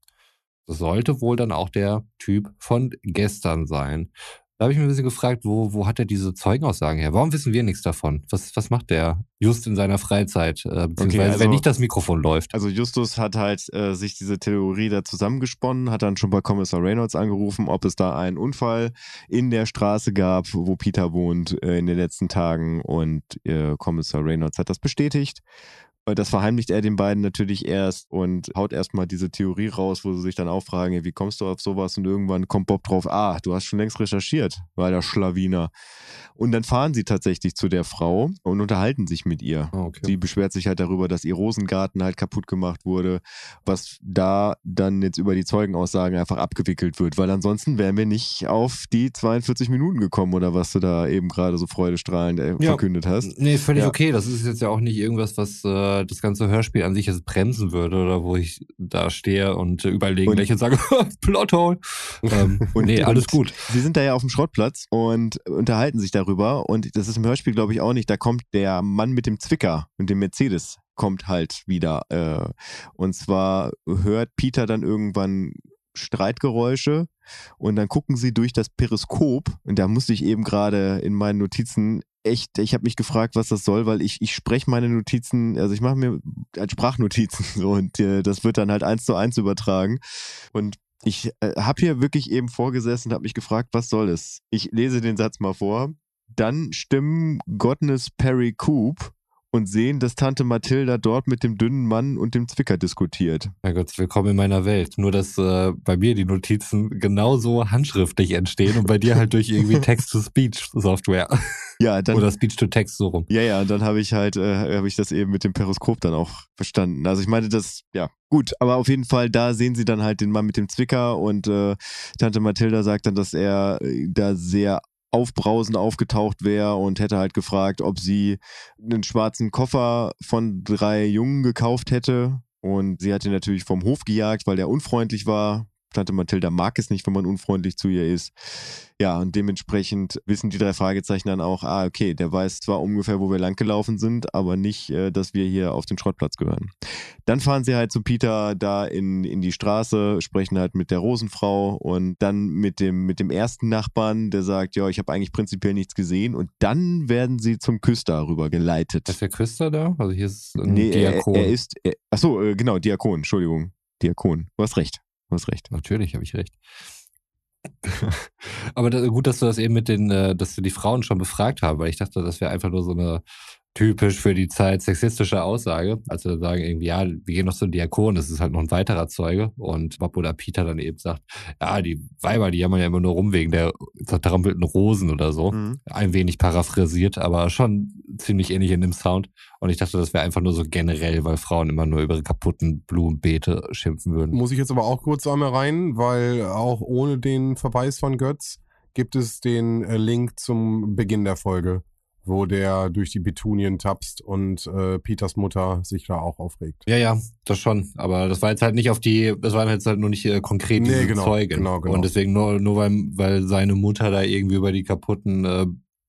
Das sollte wohl dann auch der Typ von gestern sein. Da habe ich mich ein bisschen gefragt, wo, wo hat er diese Zeugenaussagen her? Warum wissen wir nichts davon? Was, was macht der just in seiner Freizeit? Äh, beziehungsweise also- wenn nicht das Mikrofon läuft. Also Justus hat halt äh, sich diese Theorie da zusammengesponnen, hat dann schon bei Kommissar Reynolds angerufen, ob es da einen Unfall in der Straße gab, wo Peter wohnt äh, in den letzten Tagen und äh, Kommissar Reynolds hat das bestätigt. Das verheimlicht er den beiden natürlich erst und haut erstmal diese Theorie raus, wo sie sich dann auch fragen, wie kommst du auf sowas? Und irgendwann kommt Bob drauf, ah, du hast schon längst recherchiert, war der Schlawiner. Und dann fahren sie tatsächlich zu der Frau und unterhalten sich mit ihr. Ah, okay. Sie beschwert sich halt darüber, dass ihr Rosengarten halt kaputt gemacht wurde, was da dann jetzt über die Zeugenaussagen einfach abgewickelt wird, weil ansonsten wären wir nicht auf die 42 Minuten gekommen oder was du da eben gerade so freudestrahlend äh, Ja. verkündet hast. Nee, völlig Ja. okay. Das ist jetzt ja auch nicht irgendwas, was äh, das ganze Hörspiel an sich jetzt bremsen würde oder wo ich da stehe und äh, überlegen Und- gleich und sage, Plothole. Ähm, Und- nee, alles und- gut. Sie sind da ja auf dem Schrottplatz und unterhalten sich darüber und das ist im Hörspiel glaube ich auch nicht, da kommt der Mann mit dem Zwicker und dem Mercedes kommt halt wieder äh, und zwar hört Peter dann irgendwann Streitgeräusche und dann gucken sie durch das Periskop und da musste ich eben gerade in meinen Notizen echt, ich habe mich gefragt, was das soll, weil ich, ich spreche meine Notizen, also ich mache mir als Sprachnotizen und äh, das wird dann halt eins zu eins übertragen und ich äh, habe hier wirklich eben vorgesessen und habe mich gefragt, was soll es? Ich lese den Satz mal vor. Dann stimmen Godness Perry Coop und sehen, dass Tante Mathilda dort mit dem dünnen Mann und dem Zwicker diskutiert. Mein Gott, willkommen in meiner Welt. Nur, dass äh, bei mir die Notizen genauso handschriftlich entstehen und bei dir halt durch irgendwie Text-to-Speech-Software. Ja, dann. Oder Speech-to-Text so rum. Ja, ja, und dann habe ich halt, äh, habe ich das eben mit dem Periskop dann auch verstanden. Also ich meine, das, ja, gut, aber auf jeden Fall, da sehen sie dann halt den Mann mit dem Zwicker und äh, Tante Mathilda sagt dann, dass er äh, da sehr aufbrausend aufgetaucht wäre und hätte halt gefragt, ob sie einen schwarzen Koffer von drei Jungen gekauft hätte. Und sie hat ihn natürlich vom Hof gejagt, weil der unfreundlich war. Tante Mathilda mag es nicht, wenn man unfreundlich zu ihr ist. Ja, und dementsprechend wissen die drei Fragezeichen dann auch, ah, okay, der weiß zwar ungefähr, wo wir langgelaufen sind, aber nicht, äh, dass wir hier auf den Schrottplatz gehören. Dann fahren sie halt zu Peter da in, in die Straße, sprechen halt mit der Rosenfrau und dann mit dem, mit dem ersten Nachbarn, der sagt, ja, ich habe eigentlich prinzipiell nichts gesehen. Und dann werden sie zum Küster rüber geleitet. Ist der Küster da? Also hier ist ein Nee, er, Diakon. er ist, er, achso, äh, genau, Diakon, Entschuldigung. Diakon. Du hast recht. Du hast recht. Natürlich habe ich recht. Aber da, gut, dass du das eben mit den, äh, dass wir die Frauen schon befragt haben, weil ich dachte, das wäre einfach nur so eine typisch für die Zeit sexistische Aussage. Also sagen irgendwie, ja, wir gehen noch zum Diakon, das ist halt noch ein weiterer Zeuge. Und Bob oder Peter dann eben sagt, ja, die Weiber, die jammern ja immer nur rum wegen der zertrampelten Rosen oder so. Mhm. Ein wenig paraphrasiert, aber schon ziemlich ähnlich in dem Sound. Und ich dachte, das wäre einfach nur so generell, weil Frauen immer nur über ihre kaputten Blumenbeete schimpfen würden. Muss ich jetzt aber auch kurz einmal rein, weil auch ohne den Verweis von Götz gibt es den äh, Link zum Beginn der Folge, wo der durch die Betunien tapst und äh, Peters Mutter sich da auch aufregt. Ja, ja, das schon. Aber das war jetzt halt nicht auf die, das waren jetzt halt nur nicht äh, konkret Nee, genau, Zeugen. genau, genau. Und deswegen nur, nur weil, weil seine Mutter da irgendwie über die kaputten äh,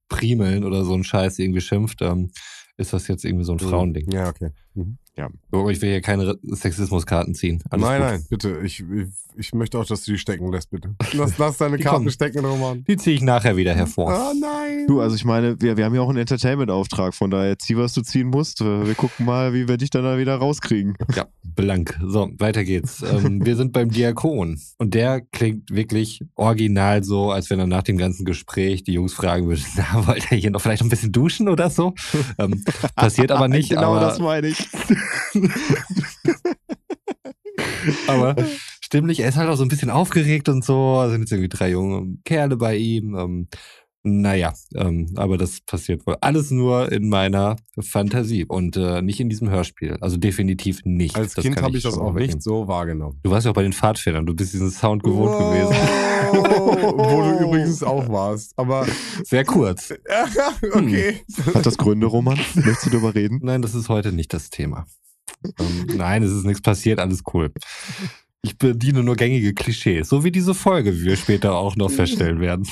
Primeln oder so ein Scheiß irgendwie schimpft, ähm, ist das jetzt irgendwie so ein Frauending. Ja, okay. Mhm. Aber ich will hier keine Sexismuskarten ziehen. Alles nein, gut. nein, bitte. Ich, ich, ich möchte auch, dass du die stecken lässt, bitte. Lass, lass deine Karten kommen. stecken, Roman. Die ziehe ich nachher wieder hervor. Ah, nein. Du, also ich meine, wir, wir haben ja auch einen Entertainment-Auftrag, von daher zieh, was du ziehen musst. Wir gucken mal, wie wir dich dann da wieder rauskriegen. Ja, blank. So, weiter geht's. Ähm, wir sind beim Diakon. Und der klingt wirklich original so, als wenn er nach dem ganzen Gespräch die Jungs fragen würde, na, wollt ihr hier noch vielleicht ein bisschen duschen oder so? Ähm, passiert aber nicht. genau aber, das meine ich. aber stimmlich, er ist halt auch so ein bisschen aufgeregt und so. Es sind jetzt irgendwie drei junge Kerle bei ihm. Ähm, naja, ähm, aber das passiert wohl alles nur in meiner Fantasie und äh, nicht in diesem Hörspiel. Also definitiv nicht. Als Das Kind habe ich das auch nicht so wahrgenommen. Du warst ja auch bei den Pfadfindern, du bist diesen Sound gewohnt gewesen. Wo du übrigens auch warst. Aber Sehr kurz. okay. Hat das Gründe, Roman? Möchtest du darüber reden? Nein, das ist heute nicht das Thema. ähm, nein, es ist nichts passiert, alles cool. Ich bediene nur gängige Klischees, so wie diese Folge, wie wir später auch noch feststellen werden.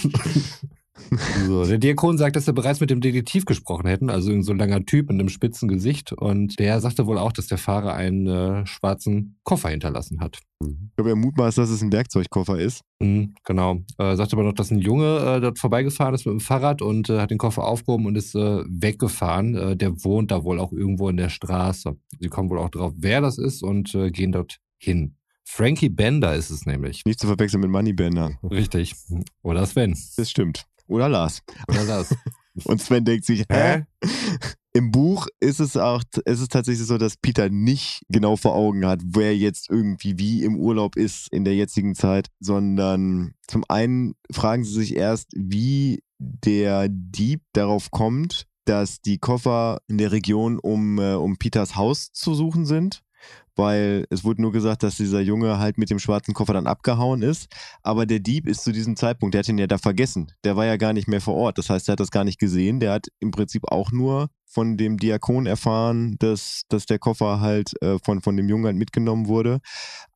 So, der Diakon sagt, dass er bereits mit dem Detektiv gesprochen hätten, also irgend so ein langer Typ mit einem spitzen Gesicht. Und der sagte wohl auch, dass der Fahrer einen äh, schwarzen Koffer hinterlassen hat. Ich glaube, er mutmaßt, dass es ein Werkzeugkoffer ist. Mhm, genau. Äh, sagte aber noch, dass ein Junge äh, dort vorbeigefahren ist mit dem Fahrrad und äh, hat den Koffer aufgehoben und ist äh, weggefahren. Äh, der wohnt da wohl auch irgendwo in der Straße. Sie kommen wohl auch drauf, wer das ist und gehen dort hin. Frankie Bender ist es nämlich. Nicht zu verwechseln mit Moneybender. Richtig. Oder Sven. Das stimmt. Oder Lars. Oder das. Und Sven denkt sich, hä? Im Buch ist es auch, ist es tatsächlich so, dass Peter nicht genau vor Augen hat, wer jetzt irgendwie wie im Urlaub ist in der jetzigen Zeit, sondern zum einen fragen sie sich erst, wie der Dieb darauf kommt, dass die Koffer in der Region um, äh, um Peters Haus zu suchen sind. Weil es wurde nur gesagt, dass dieser Junge halt mit dem schwarzen Koffer dann abgehauen ist. Aber der Dieb ist zu diesem Zeitpunkt, der hat ihn ja da vergessen. Der war ja gar nicht mehr vor Ort. Das heißt, er hat das gar nicht gesehen. Der hat im Prinzip auch nur von dem Diakon erfahren, dass, dass der Koffer halt äh, von, von dem Jungen halt mitgenommen wurde.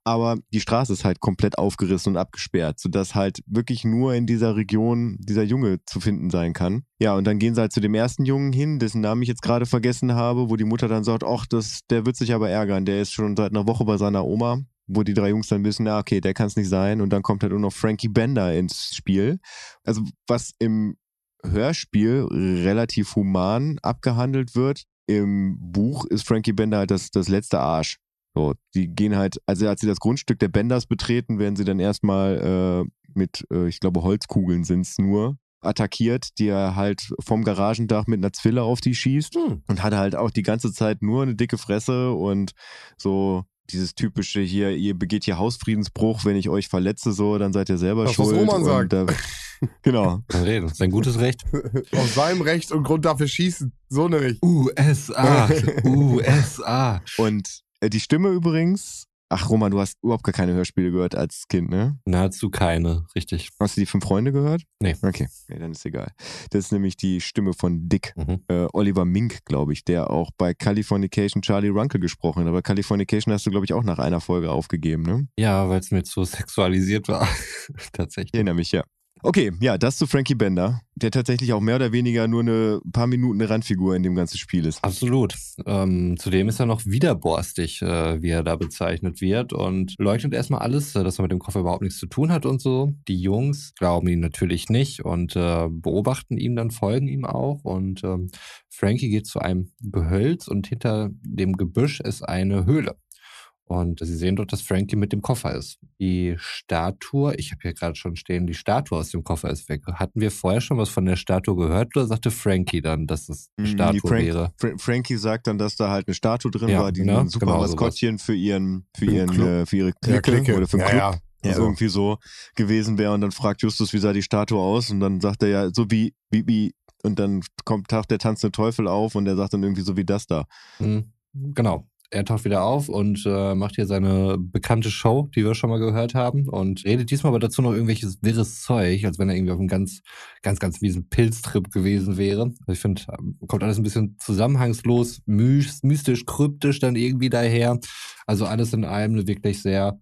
Aber die Straße ist halt komplett aufgerissen und abgesperrt, sodass halt wirklich nur in dieser Region dieser Junge zu finden sein kann. Ja, und dann gehen sie halt zu dem ersten Jungen hin, dessen Namen ich jetzt gerade vergessen habe, wo die Mutter dann sagt, ach, der wird sich aber ärgern, der ist schon seit einer Woche bei seiner Oma wo die drei Jungs dann wissen, na okay, der kann es nicht sein. Und dann kommt halt nur noch Frankie Bender ins Spiel. Also was im Hörspiel relativ human abgehandelt wird, im Buch ist Frankie Bender halt das, das letzte Arsch. So, die gehen halt, also als sie das Grundstück der Benders betreten, werden sie dann erstmal äh, mit, äh, ich glaube, Holzkugeln sind's nur, attackiert, die er halt vom Garagendach mit einer Zwille auf die schießt Hm. und hatte halt auch die ganze Zeit nur eine dicke Fresse und so dieses typische hier, ihr begeht hier Hausfriedensbruch, wenn ich euch verletze, so, dann seid ihr selber Das, was schuld. Roman und sagt. Da, genau. Reden. Das ist ein gutes Recht. Aus seinem Recht und Grund dafür schießen. So nämlich. USA. USA. Und äh, die Stimme übrigens, ach Roman, du hast überhaupt gar keine Hörspiele gehört als Kind, ne? Nahezu keine, richtig. Hast du die fünf Freunde gehört? Nee. Okay, nee, dann ist egal. Das ist nämlich die Stimme von Dick, Mhm. äh, Oliver Mink, glaube ich, der auch bei Californication Charlie Runkel gesprochen hat. Aber Californication hast du, glaube ich, auch nach einer Folge aufgegeben, ne? Ja, weil es mir zu sexualisiert war. Ich Tatsächlich. erinnere mich, ja. Okay, ja, das zu Frankie Bender, der tatsächlich auch mehr oder weniger nur eine paar Minuten eine Randfigur in dem ganzen Spiel ist. Absolut. Ähm, zudem ist er noch widerborstig, äh, wie er da bezeichnet wird und leugnet erstmal alles, äh, dass er mit dem Koffer überhaupt nichts zu tun hat und so. Die Jungs glauben ihm natürlich nicht und äh, beobachten ihn dann, folgen ihm auch und ähm, Frankie geht zu einem Gehölz und hinter dem Gebüsch ist eine Höhle. Und sie sehen dort, dass Frankie mit dem Koffer ist. Die Statue, ich habe hier gerade schon stehen, die Statue aus dem Koffer ist weg. Hatten wir vorher schon was von der Statue gehört oder sagte Frankie dann, dass es eine Mm, Statue Frank- wäre? Fra Frankie sagt dann, dass da halt eine Statue drin Ja, war, die ne? ein super Genau Maskottchen für ihren, für ihren, äh, für ihre Clique, Clique. oder für den ja, Club. ja. Ja, Also, irgendwie so gewesen wäre. Und dann fragt Justus, wie sah die Statue aus? Und dann sagt er ja, so wie, wie, wie, und dann kommt, taucht der tanzende Teufel auf und er sagt dann irgendwie so wie das da. Mhm. Genau. Er taucht wieder auf und äh, macht hier seine bekannte Show, die wir schon mal gehört haben und redet diesmal aber dazu noch irgendwelches wirres Zeug, als wenn er irgendwie auf einem ganz, ganz, ganz miesen Pilztrip gewesen wäre. Also ich finde, ähm, kommt alles ein bisschen zusammenhangslos, mys- mystisch, kryptisch dann irgendwie daher. Also alles in allem eine wirklich sehr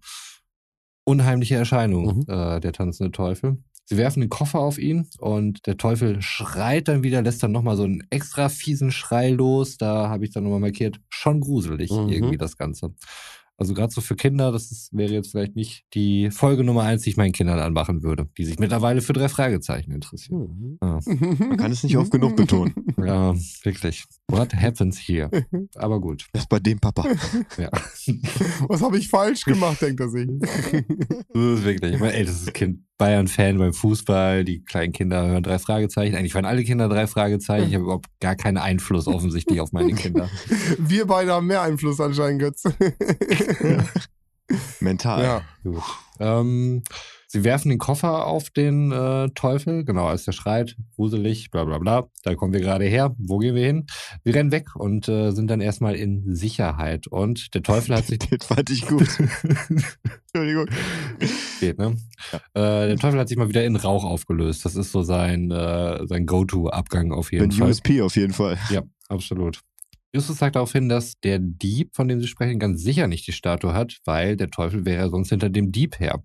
unheimliche Erscheinung, Mhm. äh, der tanzende Teufel. Sie werfen den Koffer auf ihn und der Teufel schreit dann wieder, lässt dann nochmal so einen extra fiesen Schrei los. Da habe ich dann nochmal markiert, schon gruselig Mhm. irgendwie das Ganze. Also gerade so für Kinder, das ist, wäre jetzt vielleicht nicht die Folge Nummer eins, die ich meinen Kindern anmachen würde, die sich mittlerweile für drei Fragezeichen interessieren. Mhm. Ah. Man kann es nicht oft genug betonen. Ja, wirklich. What happens here? Aber gut. Das ist bei dem Papa. Ja. Was habe ich falsch gemacht, denkt er sich. Das ist wirklich, mein ältestes Kind, Bayern-Fan beim Fußball, die kleinen Kinder hören drei Fragezeichen. Eigentlich waren alle Kinder drei Fragezeichen. Ich habe überhaupt gar keinen Einfluss offensichtlich auf meine Kinder. Wir beide haben mehr Einfluss anscheinend, Götz. Mental. ja. Ähm, sie werfen den Koffer auf den äh, Teufel, genau, als der schreit, gruselig, bla bla bla. Da kommen wir gerade her. Wo gehen wir hin? Wir rennen weg und äh, sind dann erstmal in Sicherheit. Und der Teufel hat sich Den fand ich gut. Entschuldigung. geht, ne? Äh, der Teufel hat sich mal wieder in Rauch aufgelöst. Das ist so sein, äh, sein Go-To-Abgang auf jeden Ein Fall. USP auf jeden Fall. Ja, absolut. Justus sagt darauf hin, dass der Dieb, von dem sie sprechen, ganz sicher nicht die Statue hat, weil der Teufel wäre sonst hinter dem Dieb her.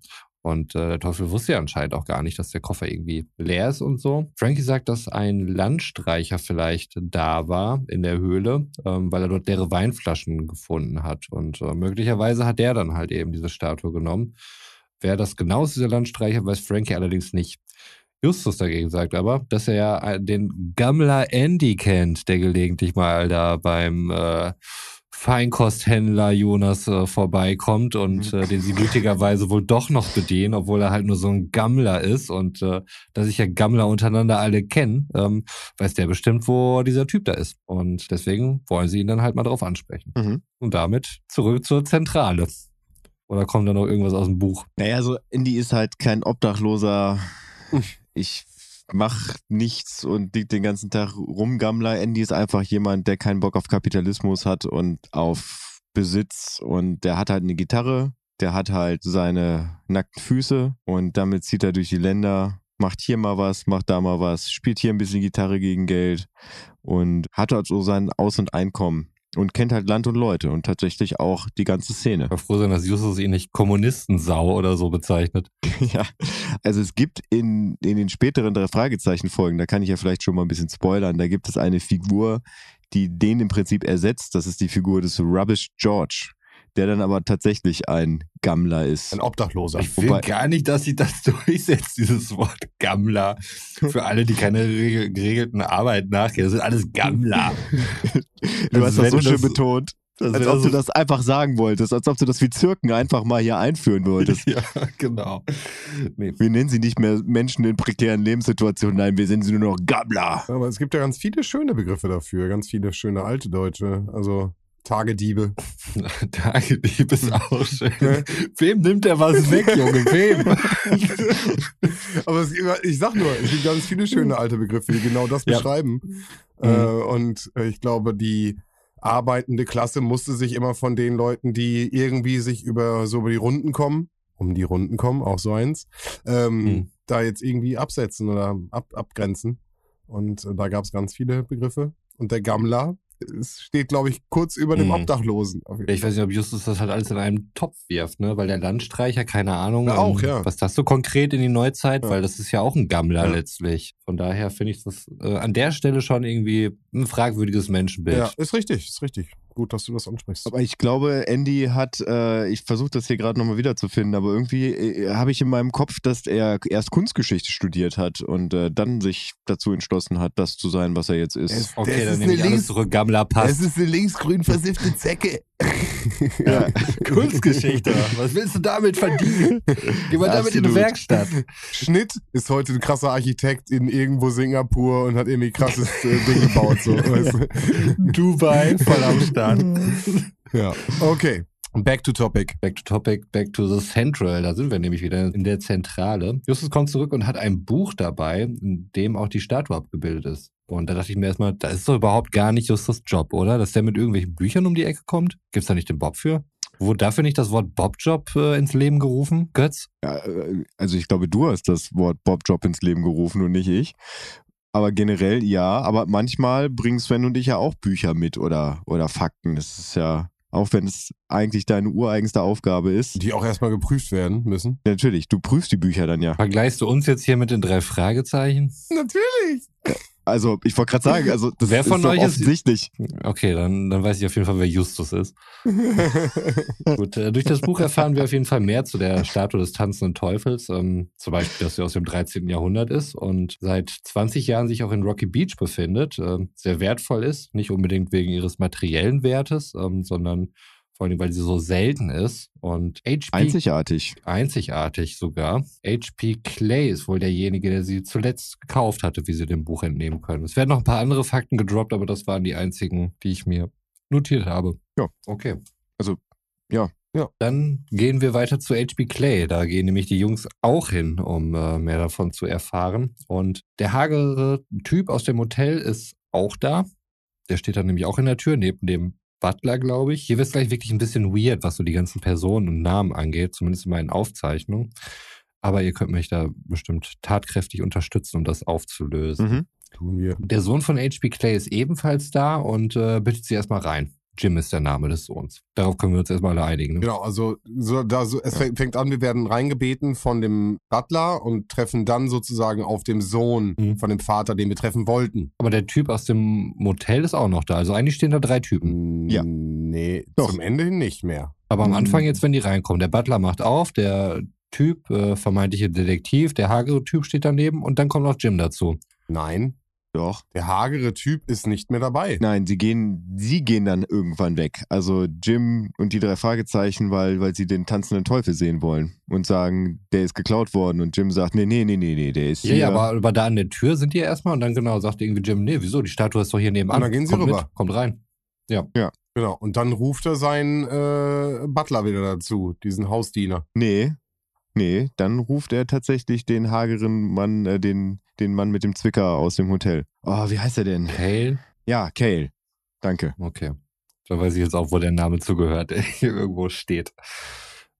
Und äh, der Teufel wusste ja anscheinend auch gar nicht, dass der Koffer irgendwie leer ist und so. Frankie sagt, dass ein Landstreicher vielleicht da war in der Höhle, ähm, weil er dort leere Weinflaschen gefunden hat. Und äh, möglicherweise hat der dann halt eben diese Statue genommen. Wer das genau ist, dieser Landstreicher, weiß Frankie allerdings nicht. Justus dagegen sagt aber, dass er ja äh, den Gammler Andy kennt, der gelegentlich mal da beim äh, Feinkosthändler Jonas äh, vorbeikommt und äh, den sie gütigerweise wohl doch noch bedienen, obwohl er halt nur so ein Gammler ist und äh, da sich ja Gammler untereinander alle kennen, ähm, weiß der bestimmt, wo dieser Typ da ist. Und deswegen wollen sie ihn dann halt mal drauf ansprechen. Mhm. Und damit zurück zur Zentrale. Oder kommt da noch irgendwas aus dem Buch? Naja, so Andy ist halt kein Obdachloser. Ich mach nichts und liegt den ganzen Tag rumgammler. Andy ist einfach jemand, der keinen Bock auf Kapitalismus hat und auf Besitz und der hat halt eine Gitarre, der hat halt seine nackten Füße und damit zieht er durch die Länder, macht hier mal was, macht da mal was, spielt hier ein bisschen Gitarre gegen Geld und hat halt so sein Aus- und Einkommen und kennt halt Land und Leute und tatsächlich auch die ganze Szene. Ich froh sein, dass Justus ihn nicht Kommunistensau oder so bezeichnet. Ja, also es gibt in, in den späteren drei Fragezeichen-Folgen, da kann ich ja vielleicht schon mal ein bisschen spoilern, da gibt es eine Figur, die den im Prinzip ersetzt. Das ist die Figur des Rubbish George, der dann aber tatsächlich ein Gammler ist. Ein Obdachloser. Ich will Wobei- gar nicht, dass sich das durchsetzt, dieses Wort Gammler. Für alle, die keine regel- geregelten Arbeit nachgehen, das sind alles Gammler. Du Also hast das so schön das- betont. Als wär ob du das einfach sagen wolltest, als ob du das wie Zirken einfach mal hier einführen wolltest. Ja, genau. Nee. Wir nennen sie nicht mehr Menschen in prekären Lebenssituationen, nein, wir nennen sie nur noch Gabbler. Aber es gibt ja ganz viele schöne Begriffe dafür, ganz viele schöne alte Deutsche. Also Tagediebe. Tagedieb ist auch schön. Wem nimmt er was weg, Junge? Wem? Aber es, ich sag nur, es gibt ganz viele schöne alte Begriffe, die genau das Ja. beschreiben. Mhm. Äh, und äh, ich glaube, die arbeitende Klasse musste sich immer von den Leuten, die irgendwie sich über so über die Runden kommen, um die Runden kommen, auch so eins, ähm, Mhm. da jetzt irgendwie absetzen oder ab, abgrenzen. Und äh, da gab es ganz viele Begriffe. Und der Gammler es steht, glaube ich, kurz über dem Mhm. Obdachlosen. Ich weiß nicht, ob Justus das halt alles in einen Topf wirft, ne? Weil der Landstreicher, keine Ahnung, Ja, auch, ähm, ja. was das so konkret in die Neuzeit, Ja. weil das ist ja auch ein Gammler letztlich. Von daher finde ich das äh, an der Stelle schon irgendwie ein fragwürdiges Menschenbild. Ja, ist richtig, ist richtig. Gut, dass du das ansprichst. Aber ich glaube, Andy hat, äh, ich versuche das hier gerade nochmal wiederzufinden, aber irgendwie äh, habe ich in meinem Kopf, dass er erst Kunstgeschichte studiert hat und äh, dann sich dazu entschlossen hat, das zu sein, was er jetzt ist. Es- Okay, Das dann ist nehme ich eine alles Links- zurück. Gammler passt. ist eine linksgrün versiffte Zecke. Ja. Kunstgeschichte. Was willst du damit verdienen? Geh mal damit in die. Werkstatt. Schnitt ist heute ein krasser Architekt in irgendwo Singapur und hat irgendwie krasses äh, Ding gebaut. So? Dubai, voll am Start. Ja, okay. Back to topic. Back to topic, back to the central. Da sind wir nämlich wieder in der Zentrale. Justus kommt zurück und hat ein Buch dabei, in dem auch die Statue abgebildet ist. Und da dachte ich mir erstmal, das ist doch überhaupt gar nicht Justus Job, oder? Dass der mit irgendwelchen Büchern um die Ecke kommt? Gibt's da nicht den Bob für? Wurde dafür nicht das Wort Bobjob äh, ins Leben gerufen, Götz? Ja, äh, also ich glaube, du hast das Wort Bobjob ins Leben gerufen und nicht ich. Aber generell ja, aber manchmal bringen Sven und ich ja auch Bücher mit oder, oder Fakten. Das ist ja, auch wenn es eigentlich deine ureigenste Aufgabe ist. Die auch erstmal geprüft werden müssen. Ja, natürlich, du prüfst die Bücher dann ja. Vergleichst du uns jetzt hier mit den drei Fragezeichen? Natürlich. Also, ich wollte gerade sagen, also das Wer von ist euch ist- offensichtlich. Okay, dann, dann weiß ich auf jeden Fall, wer Justus ist. Gut, äh, durch das Buch erfahren wir auf jeden Fall mehr zu der Statue des tanzenden Teufels. Ähm, zum Beispiel, dass sie aus dem 13. Jahrhundert ist und seit 20 Jahren sich auch in Rocky Beach befindet. ähm, sehr wertvoll ist, nicht unbedingt wegen ihres materiellen Wertes, ähm, sondern vor allem, weil sie so selten ist. Und HP Einzigartig. einzigartig sogar. HP Clay ist wohl derjenige, der sie zuletzt gekauft hatte, wie sie dem Buch entnehmen können. Es werden noch ein paar andere Fakten gedroppt, aber das waren die einzigen, die ich mir notiert habe. Ja. Okay. Also, ja. Ja. Dann gehen wir weiter zu HP Clay. Da gehen nämlich die Jungs auch hin, um äh, mehr davon zu erfahren. Und der hagere Typ aus dem Hotel ist auch da. Der steht dann nämlich auch in der Tür, neben dem Butler, glaube ich. Hier wird es gleich wirklich ein bisschen weird, was so die ganzen Personen und Namen angeht, zumindest in meinen Aufzeichnungen. Aber ihr könnt mich da bestimmt tatkräftig unterstützen, um das aufzulösen. Mhm. Tun wir. Der Sohn von HP Clay ist ebenfalls da und äh, bittet sie erstmal rein. Jim ist der Name des Sohns. Darauf können wir uns erstmal alle einigen. Ne? Genau, also so, da so, es fängt an, wir werden reingebeten von dem Butler und treffen dann sozusagen auf dem Sohn Mhm. von dem Vater, den wir treffen wollten. Aber der Typ aus dem Motel ist auch noch da. Also eigentlich stehen da drei Typen. Ja. Nee, Doch. zum Ende hin nicht mehr. Aber am. Anfang jetzt, wenn die reinkommen, der Butler macht auf, der Typ, äh, vermeintliche Detektiv, der hagere Typ steht daneben und dann kommt noch Jim dazu. Nein, Doch. der hagere Typ ist nicht mehr dabei. Nein, sie gehen, sie gehen dann irgendwann weg. Also Jim und die drei Fragezeichen, weil, weil sie den tanzenden Teufel sehen wollen und sagen, der ist geklaut worden. Und Jim sagt, nee, nee, nee, nee, nee, der ist Ja, hier. ja, aber, aber da an der Tür sind die erstmal und dann genau sagt irgendwie Jim, nee, wieso, die Statue ist doch hier nebenan. Und dann gehen sie kommt rüber. Mit, kommt rein. Genau. Und dann ruft er seinen äh, Butler wieder dazu, diesen Hausdiener. Nee, nee, dann ruft er tatsächlich den hageren Mann, äh, den, den Mann mit dem Zwicker aus dem Hotel. Oh, wie heißt er denn? Hale? Ja, Cale. Danke. Okay. Da weiß ich jetzt auch, wo der Name zugehört, der hier irgendwo steht.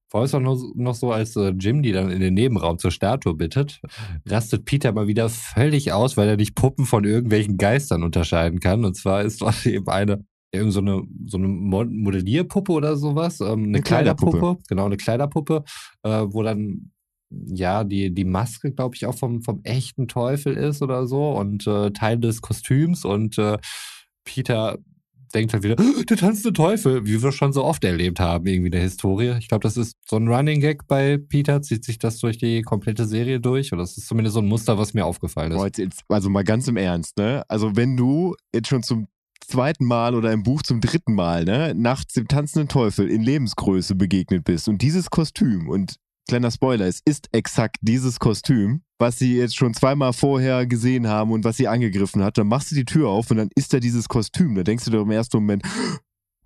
Vorher ist auch noch, noch so, als äh, Jim die dann in den Nebenraum zur Statue bittet, rastet Peter mal wieder völlig aus, weil er nicht Puppen von irgendwelchen Geistern unterscheiden kann. Und zwar ist dort eben eine, irgend so eine, so eine Mo- Modellierpuppe oder sowas, ähm, eine, Eine Kleiderpuppe. Kleiderpuppe. genau, eine Kleiderpuppe, äh, wo dann ja, die, die Maske, glaube ich, auch vom, vom echten Teufel ist oder so und äh, Teil des Kostüms und äh, Peter denkt halt wieder, "Oh, der tanzende Teufel, wie wir schon so oft erlebt haben, irgendwie in der Historie. Ich glaube, das ist so ein Running Gag bei Peter, zieht sich das durch die komplette Serie durch. Oder das ist zumindest so ein Muster, was mir aufgefallen ist. Jetzt, jetzt, also mal ganz im Ernst, ne? Also wenn du jetzt schon zum zweiten Mal oder im Buch zum dritten Mal, ne, nachts dem tanzenden Teufel in Lebensgröße begegnet bist und dieses Kostüm und kleiner Spoiler, es ist exakt dieses Kostüm, was sie jetzt schon zweimal vorher gesehen haben und was sie angegriffen hat, dann machst du die Tür auf und dann ist da dieses Kostüm. Da denkst du doch im ersten Moment,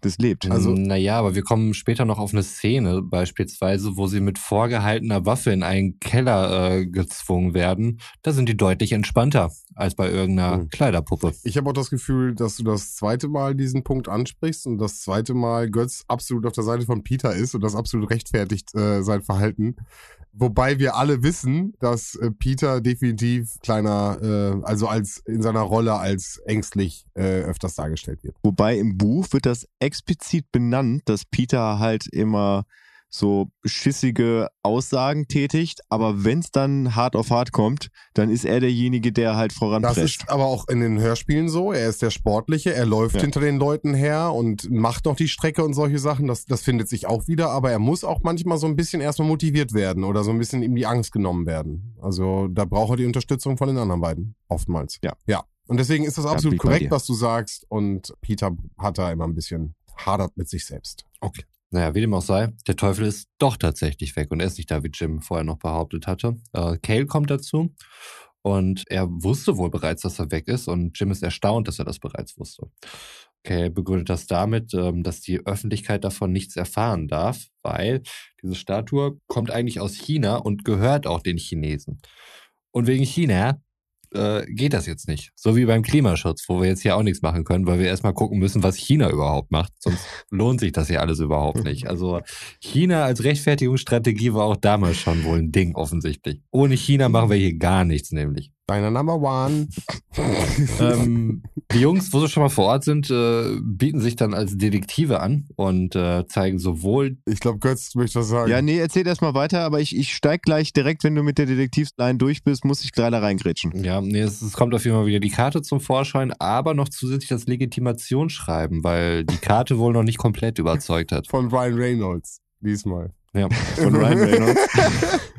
das lebt. Also, naja, aber wir kommen später noch auf eine Szene, beispielsweise, wo sie mit vorgehaltener Waffe in einen Keller äh, gezwungen werden. Da sind die deutlich entspannter als bei irgendeiner Mhm. Kleiderpuppe. Ich habe auch das Gefühl, dass du das zweite Mal diesen Punkt ansprichst und das zweite Mal Götz absolut auf der Seite von Peter ist und das absolut rechtfertigt äh, sein Verhalten. Wobei wir alle wissen, dass äh, Peter definitiv kleiner, äh, also als in seiner Rolle als ängstlich äh, öfters dargestellt wird. Wobei im Buch wird das explizit benannt, dass Peter halt immer so schissige Aussagen tätigt, aber wenn es dann hart auf hart kommt, dann ist er derjenige, der halt Das voranprescht. ist aber auch in den Hörspielen so. Er ist der Sportliche, er läuft Ja. hinter den Leuten her und macht noch die Strecke und solche Sachen. Das, das findet sich auch wieder, aber er muss auch manchmal so ein bisschen erstmal motiviert werden oder so ein bisschen ihm die Angst genommen werden. Also da braucht er die Unterstützung von den anderen beiden, oftmals. Ja. Ja. Und deswegen ist das absolut korrekt, was du sagst. Und Peter hat da immer ein bisschen hadert mit sich selbst. Naja, wie dem auch sei, der Teufel ist doch tatsächlich weg und er ist nicht da, wie Jim vorher noch behauptet hatte. Äh, Cale kommt dazu und er wusste wohl bereits, dass er weg ist und Jim ist erstaunt, dass er das bereits wusste. Cale begründet das damit, ähm, dass die Öffentlichkeit davon nichts erfahren darf, weil diese Statue kommt eigentlich aus China und gehört auch den Chinesen. Und wegen China äh, geht das jetzt nicht. So wie beim Klimaschutz, wo wir jetzt hier auch nichts machen können, weil wir erstmal gucken müssen, was China überhaupt macht. Sonst lohnt sich das hier alles überhaupt nicht. Also China als Rechtfertigungsstrategie war auch damals schon wohl ein Ding offensichtlich. Ohne China machen wir hier gar nichts nämlich. Deiner Number One. ähm, die Jungs, wo sie schon mal vor Ort sind, äh, bieten sich dann als Detektive an und äh, zeigen sowohl ich glaube, Götz möchte das sagen. Ja, nee, erzähl erst mal weiter, aber ich, ich steig gleich direkt, wenn du mit der Detektivsline durch bist, muss ich gleich da reingrätschen. Ja, nee, es, es kommt auf jeden Fall wieder die Karte zum Vorschein, aber noch zusätzlich das Legitimationsschreiben, weil die Karte wohl noch nicht komplett überzeugt hat. Von Ryan Reynolds. Diesmal. Ja. Von Ryan Reynolds.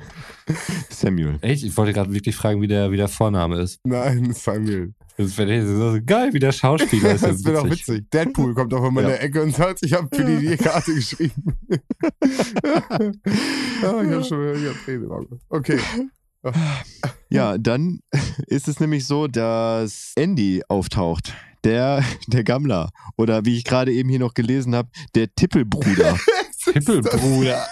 Samuel. Echt? Ich wollte gerade wirklich fragen, wie der, wie der Vorname ist. Nein, Samuel. Das wäre so geil, wie der Schauspieler ist. ja Das wäre doch witzig. Deadpool kommt auf einmal in Ja. der Ecke und sagt, ich habe für die die Karte geschrieben. ah, ich habe schon hab Tränen im Auge. Okay. Ja, dann ist es nämlich so, dass Andy auftaucht. Der, der Gammler. Oder wie ich gerade eben hier noch gelesen habe, der Tippelbruder. Tippelbruder.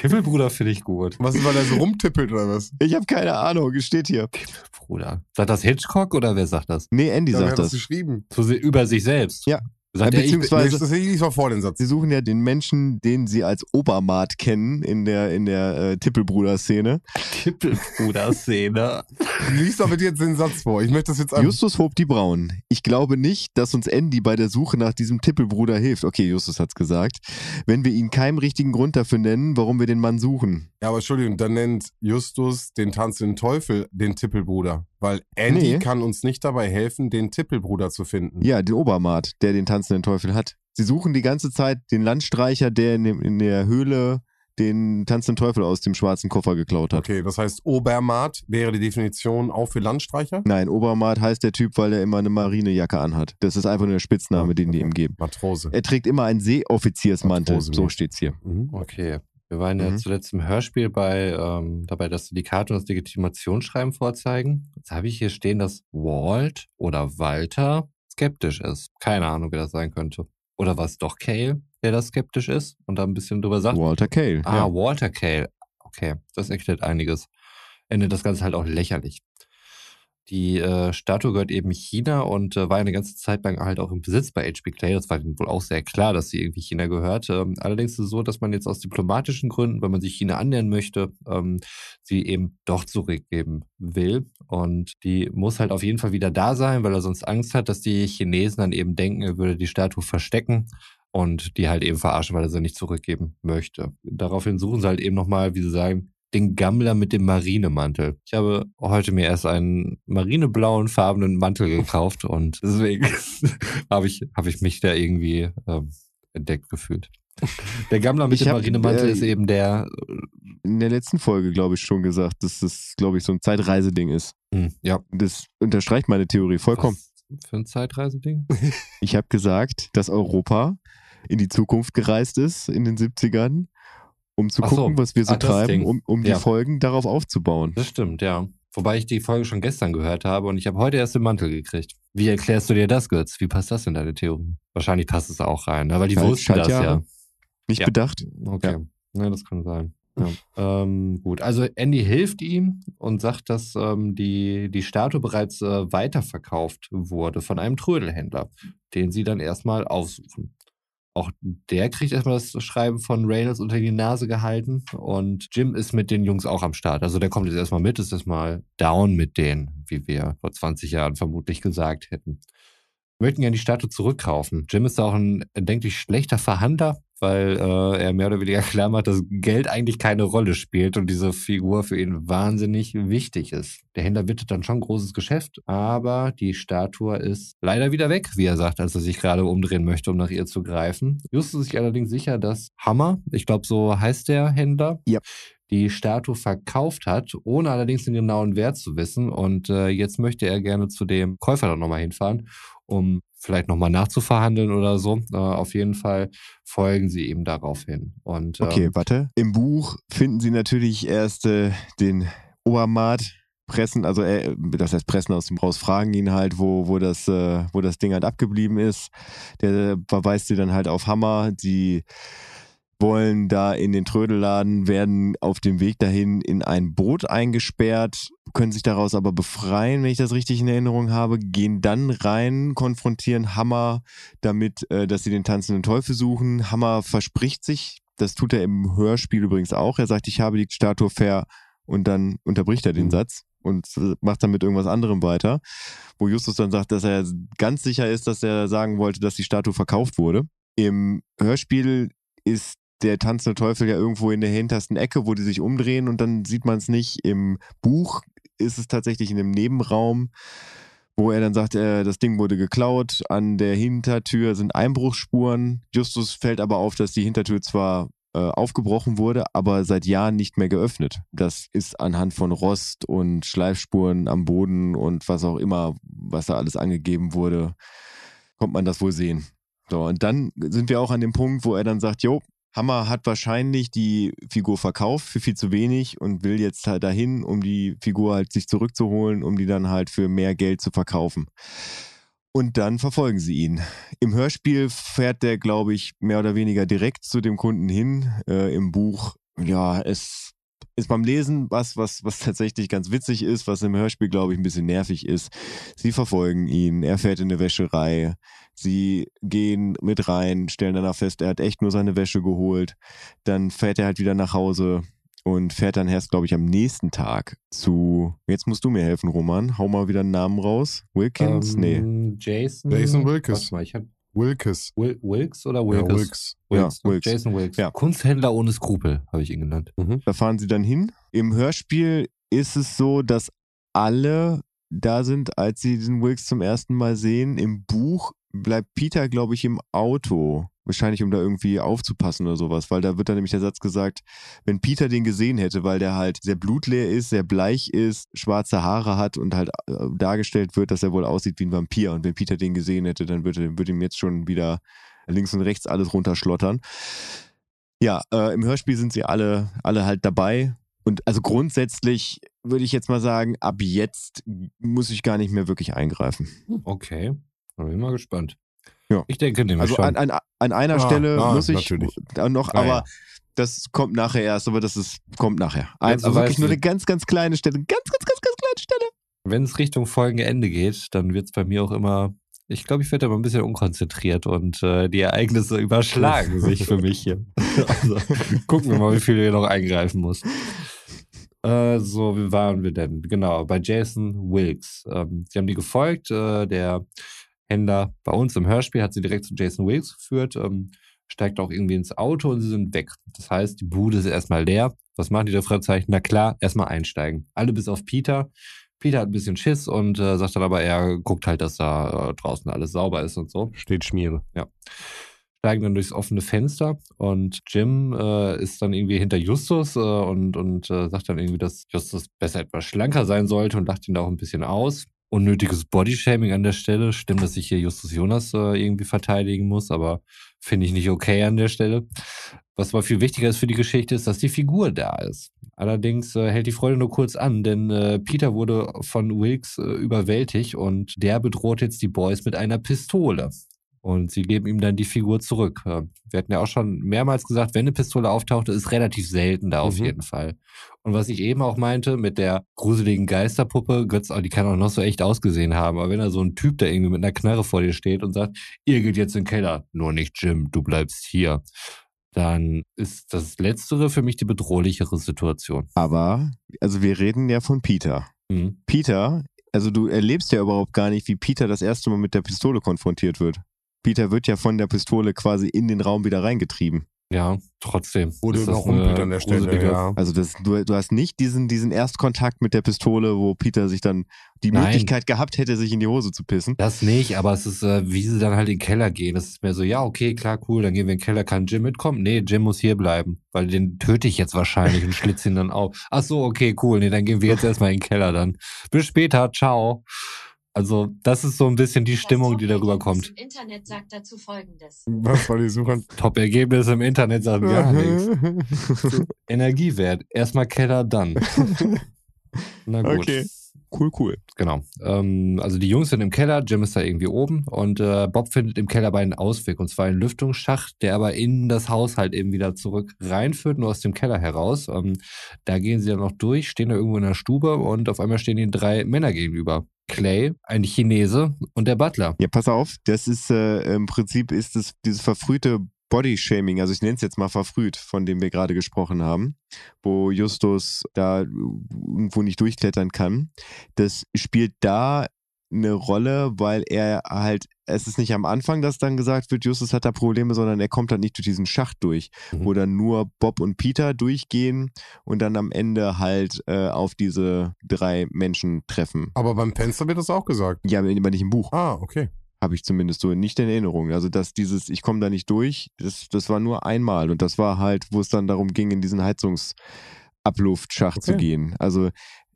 Tippelbruder finde ich gut. Was ist, weil er so rumtippelt oder was? Ich habe keine Ahnung, es steht hier. Tippelbruder. Sagt das Hitchcock oder wer sagt das? Nee, Andy Ja, wer sagt hat das das. geschrieben? Zu, über sich selbst. Ja. Sagt Ja, er, ich beziehungsweise- Nee, das ist vor den Satz. Sie suchen ja den Menschen, den sie als Obermaat kennen in der, in der äh, Tippelbruder-Szene. Tippelbruder-Szene. Lies doch bitte jetzt den Satz vor. Ich möchte das jetzt an. Justus hob die Brauen. Ich glaube nicht, dass uns Andy bei der Suche nach diesem Tippelbruder hilft. Okay, Justus hat's gesagt. Wenn wir ihn keinen richtigen Grund dafür nennen, warum wir den Mann suchen. Ja, aber Entschuldigung, dann nennt Justus den tanzenden Teufel den Tippelbruder. Weil Andy Nee. kann uns nicht dabei helfen, den Tippelbruder zu finden. Ja, den Obermaat, der den tanzenden Teufel hat. Sie suchen die ganze Zeit den Landstreicher, der in, dem, in der Höhle den tanzenden Teufel aus dem schwarzen Koffer geklaut hat. Okay, das heißt, Obermaat wäre die Definition auch für Landstreicher? Nein, Obermaat heißt der Typ, weil er immer eine Marinejacke anhat. Das ist einfach nur der Spitzname, den die ihm geben. Matrose. Er trägt immer einen Seeoffiziersmantel. Matrose, So steht's hier. Mhm. Okay. Wir waren ja Mhm. zuletzt im Hörspiel bei ähm, dabei, dass die Karte und das Legitimationsschreiben vorzeigen. Jetzt habe ich hier stehen, dass Walt oder Walter skeptisch ist. Keine Ahnung, wer das sein könnte. Oder war es doch Cale, der da skeptisch ist und da ein bisschen drüber sagt? Walter Cale. Ah, ja. Walter Cale. Okay, das erklärt einiges. Endet das Ganze halt auch lächerlich. Die äh, Statue gehört eben China und äh, war eine ganze Zeit lang halt auch im Besitz bei HB Clay. Das war wohl auch sehr klar, dass sie irgendwie China gehört. Ähm, allerdings ist es so, dass man jetzt aus diplomatischen Gründen, wenn man sich China annähern möchte, ähm, sie eben doch zurückgeben will. Und die muss halt auf jeden Fall wieder da sein, weil er sonst Angst hat, dass die Chinesen dann eben denken, er würde die Statue verstecken und die halt eben verarschen, weil er sie nicht zurückgeben möchte. Daraufhin suchen sie halt eben nochmal, wie sie sagen, den Gammler mit dem Marinemantel. Ich habe heute mir erst einen marineblauen farbenen Mantel gekauft und deswegen habe ich, habe ich mich da irgendwie ähm, entdeckt gefühlt. Der Gammler mit Ich dem hab, Marinemantel äh, ist eben der, In der letzten Folge, glaube ich, schon gesagt, dass das, glaube ich, so ein Zeitreiseding ist. hm, ja, Das unterstreicht meine Theorie vollkommen. Was für ein Zeitreiseding? Ich habe gesagt, dass Europa in die Zukunft gereist ist in den 70ern, um zu Ach so. gucken, was wir so Ah, treiben, um, um die Ja. Folgen darauf aufzubauen. Das stimmt, ja. Wobei ich die Folge schon gestern gehört habe und ich habe heute erst den Mantel gekriegt. Wie erklärst du dir das, Götz? Wie passt das in deine Theorie? Wahrscheinlich passt es auch rein, ne? weil die Schalt- wussten das ja. Nicht Ja. bedacht? Okay. Ja. das kann sein. Ja. ähm, gut, also Andy hilft ihm und sagt, dass ähm, die, die Statue bereits äh, weiterverkauft wurde von einem Trödelhändler, den sie dann erstmal aufsuchen. Auch der kriegt erstmal das Schreiben von Reynolds unter die Nase gehalten und Jim ist mit den Jungs auch am Start. Also der kommt jetzt erstmal mit, ist erstmal down mit denen, wie wir vor 20 Jahren vermutlich gesagt hätten. Möchten gerne die Statue zurückkaufen. Jim ist auch ein denklich schlechter Verhandler, weil äh, er mehr oder weniger klar macht, dass Geld eigentlich keine Rolle spielt und diese Figur für ihn wahnsinnig wichtig ist. Der Händler wittet dann schon großes Geschäft, aber die Statue ist leider wieder weg, wie er sagt, als er sich gerade umdrehen möchte, um nach ihr zu greifen. Justus ist sich allerdings sicher, dass Hammer, ich glaube so heißt der Händler, Ja. die Statue verkauft hat, ohne allerdings den genauen Wert zu wissen. Und äh, jetzt möchte er gerne zu dem Käufer dann nochmal hinfahren, um vielleicht nochmal nachzuverhandeln oder so. Äh, auf jeden Fall folgen sie ihm darauf hin. Und, Okay, ähm, warte. Im Buch finden sie natürlich erst äh, den Obermaat pressen, also äh, das heißt pressen aus dem raus, fragen ihn halt, wo, wo, das, äh, wo das Ding halt abgeblieben ist. Der verweist sie dann halt auf Hammer. Die wollen da in den Trödelladen, werden auf dem Weg dahin in ein Boot eingesperrt, können sich daraus aber befreien, wenn ich das richtig in Erinnerung habe, gehen dann rein, konfrontieren Hammer damit, äh, dass sie den tanzenden Teufel suchen. Hammer verspricht sich, das tut er im Hörspiel übrigens auch. Er sagt, ich habe die Statue fair und dann unterbricht er den Mhm. Satz und macht dann mit irgendwas anderem weiter, wo Justus dann sagt, dass er ganz sicher ist, dass er sagen wollte, dass die Statue verkauft wurde. Im Hörspiel ist der tanzende Teufel ja irgendwo in der hintersten Ecke, wo die sich umdrehen und dann sieht man es nicht. Im Buch ist es tatsächlich in einem Nebenraum, wo er dann sagt, äh, das Ding wurde geklaut. An der Hintertür sind Einbruchsspuren. Justus fällt aber auf, dass die Hintertür zwar äh, aufgebrochen wurde, aber seit Jahren nicht mehr geöffnet. Das ist anhand von Rost und Schleifspuren am Boden und was auch immer, was da alles angegeben wurde, kommt man das wohl sehen. So, und dann sind wir auch an dem Punkt, wo er dann sagt, jo, Hammer hat wahrscheinlich die Figur verkauft für viel zu wenig und will jetzt halt dahin, um die Figur halt sich zurückzuholen, um die dann halt für mehr Geld zu verkaufen. Und dann verfolgen sie ihn. Im Hörspiel fährt der, glaube ich, mehr oder weniger direkt zu dem Kunden hin. Äh, Im Buch, ja, es ist beim Lesen was, was, was tatsächlich ganz witzig ist, was im Hörspiel, glaube ich, ein bisschen nervig ist. Sie verfolgen ihn, er fährt in eine Wäscherei, sie gehen mit rein, stellen danach fest, er hat echt nur seine Wäsche geholt. Dann fährt er halt wieder nach Hause und fährt dann erst, glaube ich, am nächsten Tag zu. Jetzt musst du mir helfen, Roman. Hau mal wieder einen Namen raus. Wilkins? nee. ähm, Jason. Jason Wilkes. Warte mal, ich hab Wilkes. Wil Wilkes oder Ja, Wilkes? Wilkes. Wilkes, Ja? Wilkes. Jason Wilkes. Ja. Kunsthändler ohne Skrupel, habe ich ihn genannt. Da fahren sie dann hin. Im Hörspiel ist es so, dass alle da sind, als sie den Wilkes zum ersten Mal sehen. Im Buch bleibt Peter, glaube ich, im Auto. Wahrscheinlich, um da irgendwie aufzupassen oder sowas, weil da wird dann nämlich der Satz gesagt, wenn Peter den gesehen hätte, weil der halt sehr blutleer ist, sehr bleich ist, schwarze Haare hat und halt äh, dargestellt wird, dass er wohl aussieht wie ein Vampir. Und wenn Peter den gesehen hätte, dann würde, würde ihm jetzt schon wieder links und rechts alles runterschlottern. Ja, äh, im Hörspiel sind sie alle, alle halt dabei. Und also grundsätzlich würde ich jetzt mal sagen, ab jetzt muss ich gar nicht mehr wirklich eingreifen. Okay. Da bin ich mal gespannt. Ja. Ich denke nämlich Also schon. an, an, an einer Ah, Stelle ah, muss ich natürlich. noch, aber ja. das kommt nachher erst, aber das ist, kommt nachher. Also du wirklich nur eine ganz, ganz kleine Stelle. Ganz, ganz, ganz, ganz kleine Stelle. Wenn es Richtung Folgenende geht, dann wird es bei mir auch immer, ich glaube, ich werde immer ein bisschen unkonzentriert und äh, die Ereignisse überschlagen sich für mich hier. Also gucken wir mal, wie viel hier noch eingreifen muss. Äh, so, wie waren wir denn? Genau, bei Jason Wilkes. Ähm, sie haben die gefolgt. Äh, der Händler bei uns im Hörspiel hat sie direkt zu Jason Wilkes geführt, ähm, steigt auch irgendwie ins Auto und sie sind weg. Das heißt, die Bude ist erstmal leer. Was machen die da Fragezeichen? Na klar, erstmal einsteigen. Alle bis auf Peter. Peter hat ein bisschen Schiss und äh, sagt dann aber, er guckt halt, dass da äh, draußen alles sauber ist und so. Steht Schmiere. Steigen dann durchs offene Fenster und Jim äh, ist dann irgendwie hinter Justus äh, und, und äh, sagt dann irgendwie, dass Justus besser etwas schlanker sein sollte und lacht ihn da auch ein bisschen aus. Unnötiges Bodyshaming an der Stelle. Stimmt, dass ich hier Justus Jonas äh, irgendwie verteidigen muss, aber finde ich nicht okay an der Stelle. Was aber viel wichtiger ist für die Geschichte, ist, dass die Figur da ist. Allerdings äh, hält die Freude nur kurz an, denn äh, Peter wurde von Wilkes äh, überwältigt und der bedroht jetzt die Boys mit einer Pistole. Und sie geben ihm dann die Figur zurück. Wir hatten ja auch schon mehrmals gesagt, wenn eine Pistole auftauchte, ist relativ selten da auf mhm. jeden Fall. Und was ich eben auch meinte, mit der gruseligen Geisterpuppe, Götz, die kann auch noch so echt ausgesehen haben. Aber wenn da so ein Typ, der irgendwie mit einer Knarre vor dir steht und sagt, ihr geht jetzt in den Keller, nur nicht Jim, du bleibst hier dann ist das Letztere für mich die bedrohlichere Situation. Aber, also wir reden ja von Peter. Mhm. Peter, also du erlebst ja überhaupt gar nicht, wie Peter das erste Mal mit der Pistole konfrontiert wird. Peter wird ja von der Pistole quasi in den Raum wieder reingetrieben. Ja, trotzdem. Wurde überrumpelt an der Stelle, ja. Also das, du, du hast nicht diesen, diesen Erstkontakt mit der Pistole, wo Peter sich dann die Nein. Möglichkeit gehabt hätte, sich in die Hose zu pissen. Das nicht, aber es ist, äh, wie sie dann halt in den Keller gehen. Das ist mir so, ja, okay, klar, cool, dann gehen wir in den Keller. Kann Jim mitkommen? Nee, Jim muss hier bleiben, weil den töte ich jetzt wahrscheinlich und schlitze ihn dann auf. Ach so, okay, cool. Nee, dann gehen wir jetzt erstmal in den Keller dann. Bis später, ciao. Also, das ist so ein bisschen die Stimmung, die darüber kommt. Im Internet sagt dazu folgendes. Was war die Suche? Top-Ergebnis im Internet sagen gar nichts. Energiewert. Erstmal Keller, dann. Na gut. Okay. Cool, cool. Genau. Ähm, also die Jungs sind im Keller, Jim ist da irgendwie oben und äh, Bob findet im Keller aber einen Ausweg und zwar einen Lüftungsschacht, der aber in das Haus halt eben wieder zurück reinführt, nur aus dem Keller heraus. Ähm, da gehen sie dann noch durch, stehen da irgendwo in der Stube und auf einmal stehen ihnen drei Männer gegenüber. Clay, ein Chinese und der Butler. Ja, pass auf, das ist äh, im Prinzip ist es dieses verfrühte Body-Shaming, also ich nenne es jetzt mal verfrüht, von dem wir gerade gesprochen haben, wo Justus da irgendwo nicht durchklettern kann. Das spielt da eine Rolle, weil er halt, es ist nicht am Anfang, dass dann gesagt wird, Justus hat da Probleme, sondern er kommt dann nicht durch diesen Schacht durch, mhm. wo dann nur Bob und Peter durchgehen und dann am Ende halt äh, auf diese drei Menschen treffen. Aber beim Fenster wird das auch gesagt. Ja, aber nicht im Buch. Ah, okay. Habe ich zumindest so nicht in Erinnerung. Also, dass dieses, ich komme da nicht durch, das, das war nur einmal und das war halt, wo es dann darum ging, in diesen Heizungsabluftschacht okay. zu gehen. Also,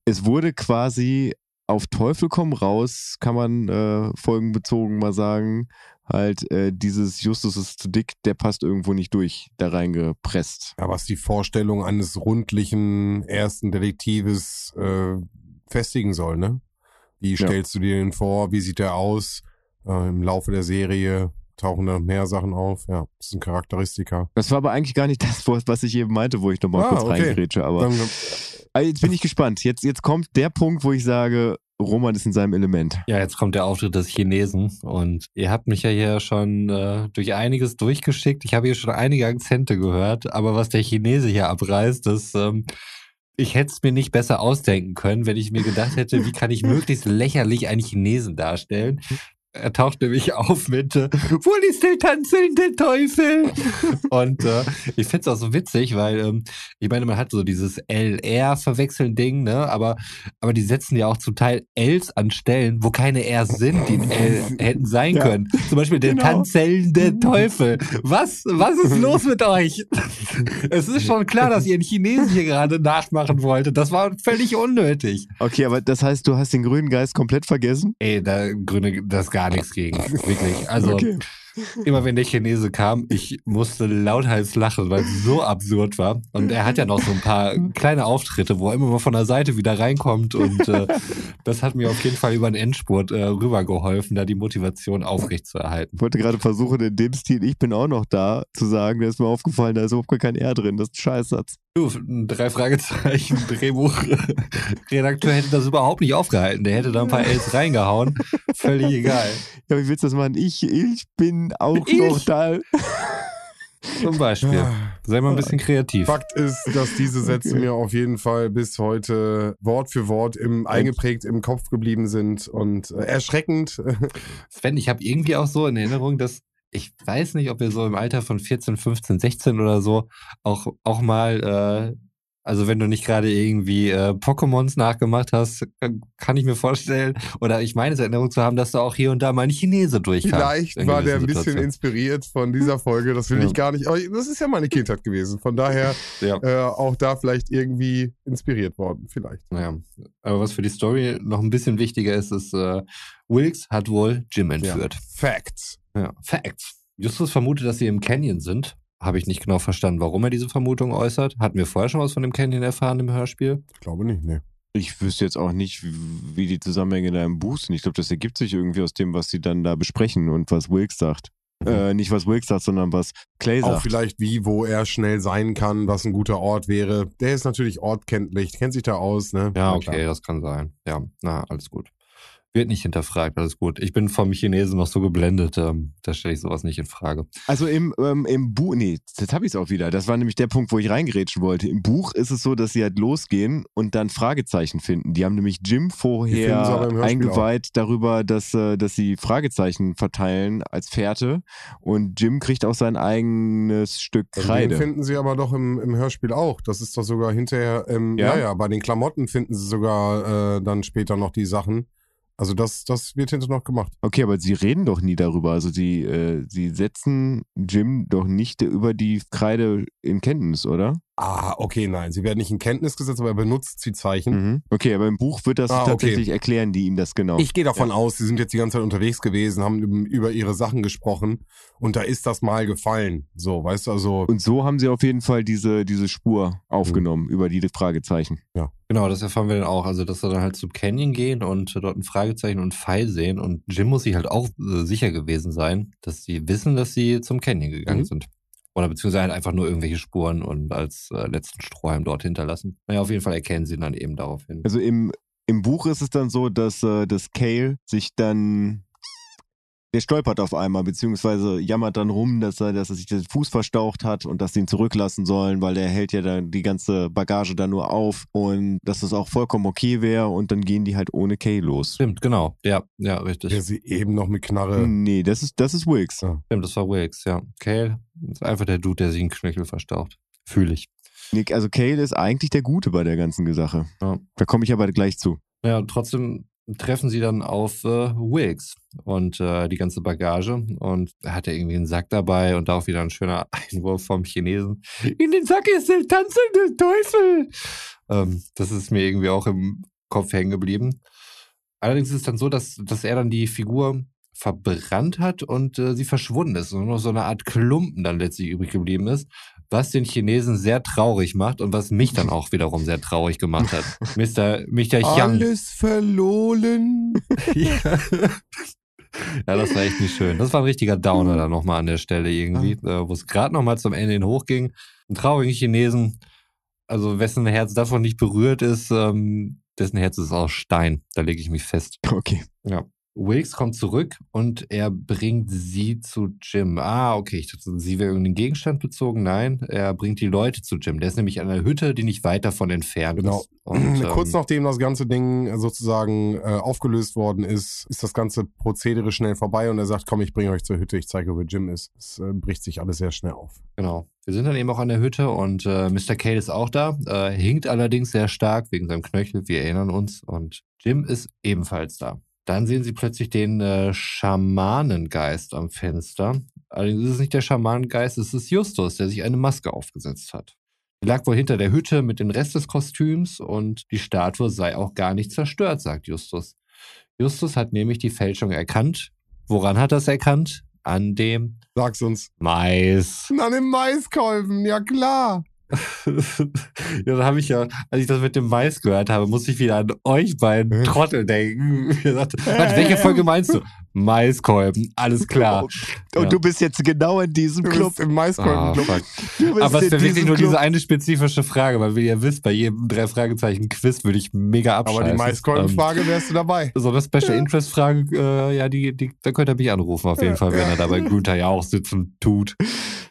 es wurde quasi auf Teufel komm raus, kann man äh, folgenbezogen mal sagen, halt äh, dieses Justus ist zu dick, der passt irgendwo nicht durch, da reingepresst. Ja, was die Vorstellung eines rundlichen ersten Detektives äh, festigen soll, ne? Wie stellst ja. du dir den vor? Wie sieht der aus? Äh, Im Laufe der Serie tauchen da mehr Sachen auf. Ja, das sind Charakteristika. Das war aber eigentlich gar nicht das, was ich eben meinte, wo ich nochmal ah, kurz okay. reingerätsche. Aber Dann, also jetzt bin ich gespannt. Jetzt, jetzt kommt der Punkt, wo ich sage, Roman ist in seinem Element. Ja, jetzt kommt der Auftritt des Chinesen und ihr habt mich ja hier schon äh, durch einiges durchgeschickt. Ich habe hier schon einige Akzente gehört, aber was der Chinese hier abreißt, das ähm, ich hätte es mir nicht besser ausdenken können, wenn ich mir gedacht hätte, wie kann ich möglichst lächerlich einen Chinesen darstellen. Er taucht nämlich auf mit äh, Wo ist der tanzelnde Teufel? Und äh, ich finde es auch so witzig, weil ähm, ich meine, man hat so dieses LR-Verwechseln-Ding, ne? Aber, aber die setzen ja auch zum Teil Ls an Stellen, wo keine Rs sind, die ein L hätten sein ja. können. Zum Beispiel der genau. tanzelnde Teufel. Was, was ist los mit euch? es ist schon klar, dass ihr einen Chinesen hier gerade nachmachen wolltet. Das war völlig unnötig. Okay, aber das heißt, du hast den grünen Geist komplett vergessen? Ey, der grüne, das gar nichts gegen. Wirklich. Also, okay. Immer wenn der Chinese kam, ich musste lauthals lachen, weil es so absurd war. Und er hat ja noch so ein paar kleine Auftritte, wo er immer mal von der Seite wieder reinkommt. Und äh, das hat mir auf jeden Fall über den Endspurt äh, rübergeholfen, da die Motivation aufrecht zu erhalten. Ich wollte gerade versuchen, in dem Stil, ich bin auch noch da, zu sagen, da ist mir aufgefallen, da ist überhaupt kein R drin. Das ist ein Scheißsatz. Du, drei Fragezeichen, Drehbuchredakteur hätte das überhaupt nicht aufgehalten. Der hätte da ein paar Ls reingehauen. Völlig egal. Ja, wie willst du das machen? Ich, ich bin auch ich? noch da. Zum Beispiel. Sei mal ein bisschen kreativ. Fakt ist, dass diese Sätze mir auf jeden Fall bis heute Wort für Wort im, eingeprägt im Kopf geblieben sind und äh, erschreckend. Sven, ich habe irgendwie auch so in Erinnerung, dass ich weiß nicht, ob wir so im Alter von 14, 15, 16 oder so auch, auch mal äh, Also wenn du nicht gerade irgendwie äh, Pokémons nachgemacht hast, kann ich mir vorstellen, oder ich meine es Erinnerung zu haben, dass da auch hier und da mal ein Chinese durchkam. Vielleicht war der ein bisschen inspiriert von dieser Folge, das will ja. ich gar nicht, aber das ist ja meine Kindheit gewesen, von daher ja. äh, auch da vielleicht irgendwie inspiriert worden, vielleicht. Naja, aber was für die Story noch ein bisschen wichtiger ist, ist, äh, Wilkes hat wohl Jim entführt. Ja. Facts. Ja, Facts. Justus vermutet, dass sie im Canyon sind habe ich nicht genau verstanden, warum er diese Vermutung äußert. Hatten wir vorher schon was von dem Canyon erfahren im Hörspiel? Ich glaube nicht, nee. Ich wüsste jetzt auch nicht, wie die Zusammenhänge da im Buch sind. Ich glaube, das ergibt sich irgendwie aus dem, was sie dann da besprechen und was Wilkes sagt. Mhm. Äh, nicht was Wilkes sagt, sondern was Clay sagt. Auch vielleicht wie, wo er schnell sein kann, was ein guter Ort wäre. Der ist natürlich ortkenntlich, kennt sich da aus, ne? Ja, okay, das kann sein. Ja, na, alles gut. Wird nicht hinterfragt, alles gut. Ich bin vom Chinesen noch so geblendet, ähm, da stelle ich sowas nicht in Frage. Also im, ähm, im Buch, nee, jetzt habe ich es auch wieder. Das war nämlich der Punkt, wo ich reingerätschen wollte. Im Buch ist es so, dass sie halt losgehen und dann Fragezeichen finden. Die haben nämlich Jim vorher eingeweiht auch. darüber, dass, äh, dass sie Fragezeichen verteilen als Fährte und Jim kriegt auch sein eigenes Stück Kreide. Den finden sie aber doch im, im Hörspiel auch. Das ist doch sogar hinterher, ähm, ja? ja, ja, bei den Klamotten finden sie sogar äh, dann später noch die Sachen. Also das, das wird hinterher noch gemacht. Okay, aber sie reden doch nie darüber. Also sie, äh, sie setzen Jim doch nicht über die Kreide in Kenntnis, oder? Ah, okay, nein. Sie werden nicht in Kenntnis gesetzt, aber er benutzt die Zeichen. Mhm. Okay, aber im Buch wird das ah, tatsächlich okay. erklären, die ihm das genau. Ich gehe davon ja. aus, sie sind jetzt die ganze Zeit unterwegs gewesen, haben über ihre Sachen gesprochen und da ist das mal gefallen. So, weißt du, also. Und so haben sie auf jeden Fall diese, diese Spur aufgenommen mhm. über die Fragezeichen. Ja. Genau, das erfahren wir dann auch. Also, dass sie dann halt zum Canyon gehen und dort ein Fragezeichen und Pfeil sehen. Und Jim muss sich halt auch äh, sicher gewesen sein, dass sie wissen, dass sie zum Canyon gegangen mhm. sind. Oder beziehungsweise halt einfach nur irgendwelche Spuren und als äh, letzten Strohhalm dort hinterlassen. Naja, auf jeden Fall erkennen sie dann eben daraufhin. Also im, im Buch ist es dann so, dass, äh, dass Kale sich dann der stolpert auf einmal, beziehungsweise jammert dann rum, dass er, dass er sich den Fuß verstaucht hat und dass sie ihn zurücklassen sollen, weil der hält ja dann die ganze Bagage da nur auf und dass das auch vollkommen okay wäre und dann gehen die halt ohne Kay los. Stimmt, genau. Ja, ja, richtig. Der sie eben noch mit Knarre. Nee, das ist, das ist Wilkes. Ja. Stimmt, das war Wilkes, ja. Kale ist einfach der Dude, der sich einen Knöchel verstaucht. Fühle ich. Nick, also Kale ist eigentlich der Gute bei der ganzen Sache. Ja. Da komme ich aber gleich zu. Ja, trotzdem treffen sie dann auf äh, Wilkes und äh, die ganze Bagage und er hat irgendwie einen Sack dabei und auch wieder ein schöner Einwurf vom Chinesen. In den Sack ist der tanzende Teufel. Ähm, das ist mir irgendwie auch im Kopf hängen geblieben. Allerdings ist es dann so, dass, dass er dann die Figur verbrannt hat und äh, sie verschwunden ist und nur noch so eine Art Klumpen dann letztlich übrig geblieben ist was den Chinesen sehr traurig macht und was mich dann auch wiederum sehr traurig gemacht hat. Mr. Mr. Chiang. Alles verloren. ja. ja, das war echt nicht schön. Das war ein richtiger Downer da nochmal an der Stelle irgendwie, äh, wo es gerade nochmal zum Ende hin hochging. Ein traurigen Chinesen, also wessen Herz davon nicht berührt ist, ähm, dessen Herz ist aus Stein. Da lege ich mich fest. Okay. Ja. Wilkes kommt zurück und er bringt sie zu Jim. Ah, okay. Ich dachte, sie wäre irgendeinen Gegenstand bezogen. Nein, er bringt die Leute zu Jim. Der ist nämlich an einer Hütte, die nicht weit davon entfernt genau. ist. Und, Kurz ähm, nachdem das ganze Ding sozusagen äh, aufgelöst worden ist, ist das ganze Prozedere schnell vorbei und er sagt, komm, ich bringe euch zur Hütte, ich zeige, wo Jim ist. Es äh, bricht sich alles sehr schnell auf. Genau. Wir sind dann eben auch an der Hütte und äh, Mr. Cale ist auch da, äh, hinkt allerdings sehr stark wegen seinem Knöchel, wir erinnern uns. Und Jim ist ebenfalls da. Dann sehen sie plötzlich den äh, Schamanengeist am Fenster. Allerdings ist es nicht der Schamanengeist, es ist Justus, der sich eine Maske aufgesetzt hat. Die lag wohl hinter der Hütte mit dem Rest des Kostüms und die Statue sei auch gar nicht zerstört, sagt Justus. Justus hat nämlich die Fälschung erkannt. Woran hat er es erkannt? An dem. Sag's uns. Mais. An dem Maiskolben, ja klar. Ja, da habe ich ja, als ich das mit dem Mais gehört habe, musste ich wieder an euch beiden Trottel denken. Gesagt, warte, welche Folge meinst du? Maiskolben, alles klar. Und ja. du bist jetzt genau in diesem Club. im Maiskolben-Club. Oh, Aber es wäre wirklich nur Club. diese eine spezifische Frage, weil wie ihr wisst, bei jedem drei Fragezeichen Quiz würde ich mega abschalten. Aber die Maiskolben-Frage wärst du dabei. So eine Special Interest Frage, äh, ja, die, die, da könnt ihr mich anrufen auf jeden Fall, wenn er dabei Günther ja auch sitzen tut.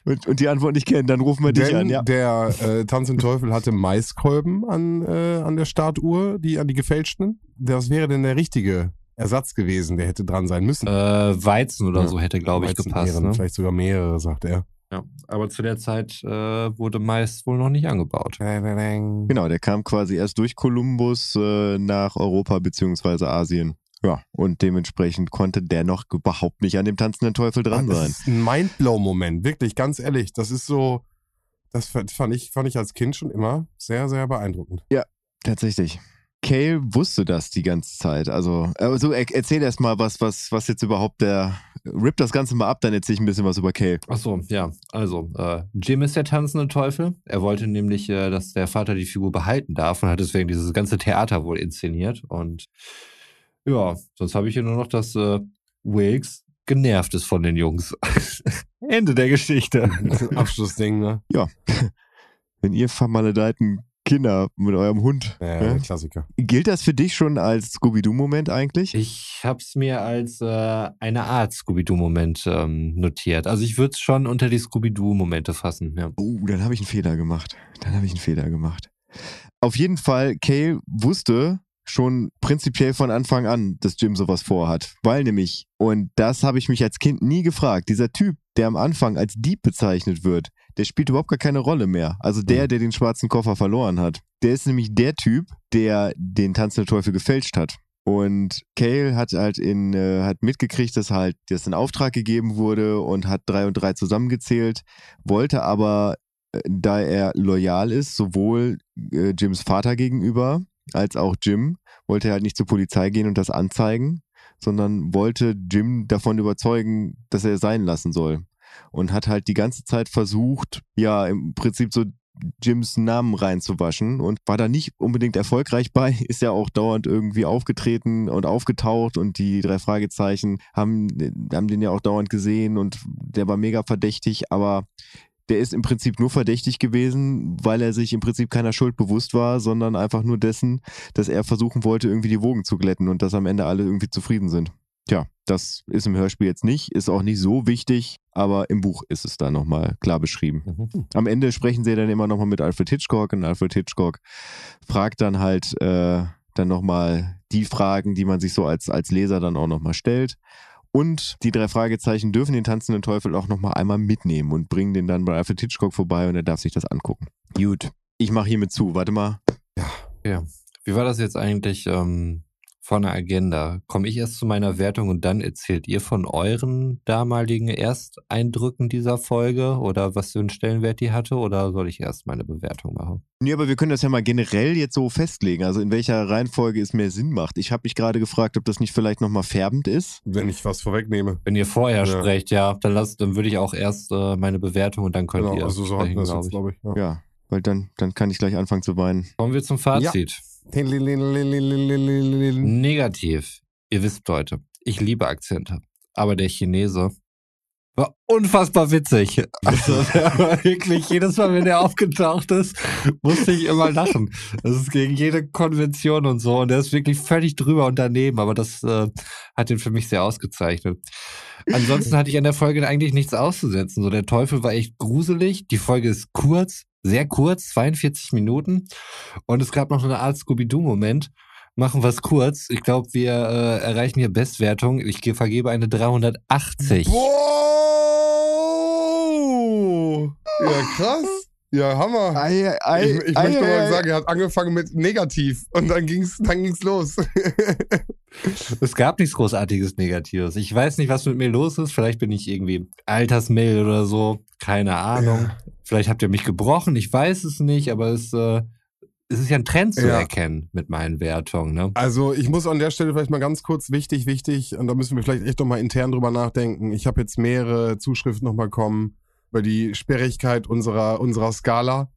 Und, und, die Antwort nicht kennen, dann rufen wir dich Denn an. Ja. Der äh, Tanz im Teufel hatte Maiskolben an, äh, an der Startuhr, die an die gefälschten. Was wäre denn der richtige Ersatz gewesen, der hätte dran sein müssen. Äh, Weizen oder ja. so hätte, glaube ich, gepasst. ne? Vielleicht sogar mehrere, sagt er. Ja, aber zu der Zeit äh, wurde Mais wohl noch nicht angebaut. Genau, der kam quasi erst durch Kolumbus äh, nach Europa beziehungsweise Asien. Ja, und dementsprechend konnte der noch überhaupt nicht an dem tanzenden Teufel dran das sein. ist ein Mindblow-Moment, wirklich, ganz ehrlich. Das ist so, das fand ich, fand ich als Kind schon immer sehr, sehr beeindruckend. Tatsächlich. Cale wusste das die ganze Zeit. Also, also er, erzähl erst mal, was, was, was jetzt überhaupt der. Rip das Ganze mal ab, dann erzähl ich ein bisschen was über Cale. Ach so, ja. Also, äh, Jim ist der tanzende Teufel. Er wollte nämlich, äh, dass der Vater die Figur behalten darf und hat deswegen dieses ganze Theater wohl inszeniert. Und ja, sonst habe ich hier nur noch, dass äh, Wilkes genervt ist von den Jungs. Ende der Geschichte. Abschlussding, ne? Wenn ihr vermaledeiten Kinder mit eurem Hund. Ja, Ja. der Klassiker. Gilt das für dich schon als Scooby-Doo-Moment eigentlich? Ich habe es mir als äh, eine Art Scooby-Doo-Moment ähm, notiert. Also ich würde es schon unter die Scooby-Doo-Momente fassen. Ja. Oh, dann habe ich einen Fehler gemacht. Dann habe ich einen Fehler gemacht. Auf jeden Fall, Cale wusste schon prinzipiell von Anfang an, dass Jim sowas vorhat. Weil nämlich, und das habe ich mich als Kind nie gefragt, dieser Typ, der am Anfang als Dieb bezeichnet wird, der spielt überhaupt gar keine Rolle mehr. Also der, der den schwarzen Koffer verloren hat. Der ist nämlich der Typ, der den tanzenden Teufel gefälscht hat. Und Cale hat halt in, äh, hat mitgekriegt, dass halt das in Auftrag gegeben wurde und hat drei und drei zusammengezählt, wollte aber, äh, da er loyal ist, sowohl äh, Jims Vater gegenüber als auch Jim, wollte er halt nicht zur Polizei gehen und das anzeigen, sondern wollte Jim davon überzeugen, dass er sein lassen soll. Und hat halt die ganze Zeit versucht, ja, im Prinzip so Jims Namen reinzuwaschen und war da nicht unbedingt erfolgreich bei, ist ja auch dauernd irgendwie aufgetreten und aufgetaucht und die drei Fragezeichen haben, haben den ja auch dauernd gesehen und der war mega verdächtig, aber der ist im Prinzip nur verdächtig gewesen, weil er sich im Prinzip keiner Schuld bewusst war, sondern einfach nur dessen, dass er versuchen wollte, irgendwie die Wogen zu glätten und dass am Ende alle irgendwie zufrieden sind. Tja, das ist im Hörspiel jetzt nicht, ist auch nicht so wichtig, aber im Buch ist es da nochmal klar beschrieben. Mhm. Am Ende sprechen sie dann immer nochmal mit Alfred Hitchcock und Alfred Hitchcock fragt dann halt äh, dann nochmal die Fragen, die man sich so als, als Leser dann auch nochmal stellt. Und die drei Fragezeichen dürfen den tanzenden Teufel auch nochmal einmal mitnehmen und bringen den dann bei Alfred Hitchcock vorbei und er darf sich das angucken. Gut, ich mache hiermit zu. Warte mal. Wie war das jetzt eigentlich ähm, von der Agenda? Komme ich erst zu meiner Wertung und dann erzählt ihr von euren damaligen Ersteindrücken dieser Folge oder was für einen Stellenwert die hatte oder soll ich erst meine Bewertung machen? Nee, aber wir können das ja mal generell jetzt so festlegen, also in welcher Reihenfolge es mehr Sinn macht. Ich habe mich gerade gefragt, ob das nicht vielleicht nochmal färbend ist. Wenn ich was vorwegnehme. Wenn ihr vorher Ja. sprecht, ja, dann lasst, dann würde ich auch erst äh, meine Bewertung und dann könnt Genau, ihr also so hatten sprechen, wir das glaub jetzt, ich. glaube ich. Ja. Ja, weil dann, dann kann ich gleich anfangen zu weinen. Kommen wir zum Fazit. Negativ. Ihr wisst, Leute, ich liebe Akzente. Aber der Chinese war unfassbar witzig. Also der war wirklich jedes Mal, wenn er aufgetaucht ist, musste ich immer lachen. Das ist gegen jede Konvention und so. Und der ist wirklich völlig drüber und daneben. Aber das äh, hat ihn für mich sehr ausgezeichnet. Ansonsten hatte ich an der Folge eigentlich nichts auszusetzen. So, der Teufel war echt gruselig. Die Folge ist kurz, sehr kurz, 42 Minuten. Und es gab noch eine Art Scooby-Doo-Moment. Machen wir es kurz. Ich glaube, wir äh, erreichen hier Bestwertung. Ich ge- vergebe eine 380. Wow! Ja, krass. Ja, Hammer. Ei, ei, Ich, ich ei, möchte ei, mal sagen, er hat angefangen mit negativ und dann ging's, dann ging's los. Es gab nichts großartiges Negatives. Ich weiß nicht, was mit mir los ist. Vielleicht bin ich irgendwie Altersmail oder so. Keine Ahnung. Vielleicht habt ihr mich gebrochen. Ich weiß es nicht, aber es, äh, es ist ja ein Trend zu Ja. erkennen mit meinen Wertungen. Ne? Also ich muss an der Stelle vielleicht mal ganz kurz wichtig, wichtig, und da müssen wir vielleicht echt noch mal intern drüber nachdenken. Ich habe jetzt mehrere Zuschriften noch mal kommen über die Sperrigkeit unserer, unserer Skala.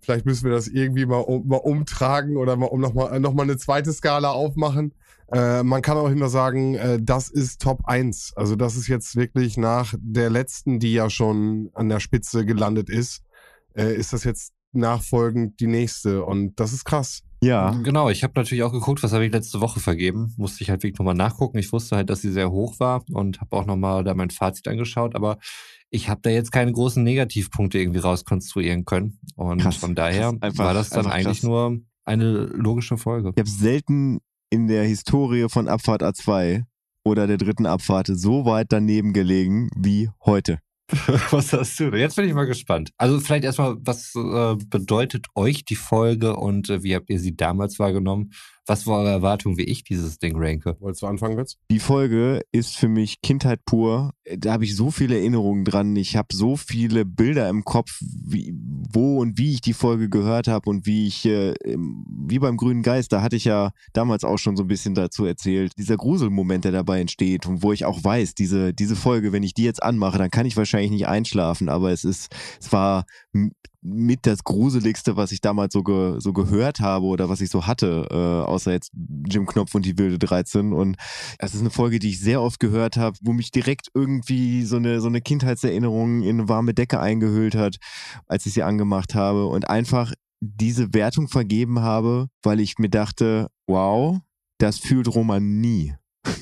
Vielleicht müssen wir das irgendwie mal, um, mal umtragen oder mal, um noch, mal, noch mal eine zweite Skala aufmachen. Äh, man kann auch immer sagen, äh, das ist Top 1. Also das ist jetzt wirklich nach der letzten, die ja schon an der Spitze gelandet ist, äh, ist das jetzt nachfolgend die nächste. Und das ist krass. Ja, Genau, ich habe natürlich auch geguckt, was habe ich letzte Woche vergeben. Musste ich halt wirklich nochmal nachgucken. Ich wusste halt, dass sie sehr hoch war und habe auch nochmal da mein Fazit angeschaut. Aber ich habe da jetzt keine großen Negativpunkte irgendwie rauskonstruieren können. Und Krass, von daher krass. Einfach- war das dann eigentlich krass. nur eine logische Folge. ich habe selten in der Historie von Abfahrt A2 oder der dritten Abfahrt so weit daneben gelegen wie heute. was hast du? Jetzt bin ich mal gespannt. Also vielleicht erstmal, was äh, bedeutet euch die Folge und äh, wie habt ihr sie damals wahrgenommen? Was war eure Erwartung, wie ich dieses Ding ranke? Wolltest du anfangen, Götz? Die Folge ist für mich Kindheit pur. Da habe ich so viele Erinnerungen dran. Ich habe so viele Bilder im Kopf, wie, wo und wie ich die Folge gehört habe und wie ich, äh, wie beim Grünen Geist, da hatte ich ja damals auch schon so ein bisschen dazu erzählt, dieser Gruselmoment, der dabei entsteht und wo ich auch weiß, diese, diese Folge, wenn ich die jetzt anmache, dann kann ich wahrscheinlich nicht einschlafen, aber es ist, es war mit das Gruseligste, was ich damals so, ge, so gehört habe oder was ich so hatte, äh, außer jetzt Jim Knopf und die wilde 13. Und es ist eine Folge, die ich sehr oft gehört habe, wo mich direkt irgendwie so eine, so eine Kindheitserinnerung in eine warme Decke eingehüllt hat, als ich sie angemacht habe und einfach diese Wertung vergeben habe, weil ich mir dachte, wow, das fühlt Roman nie.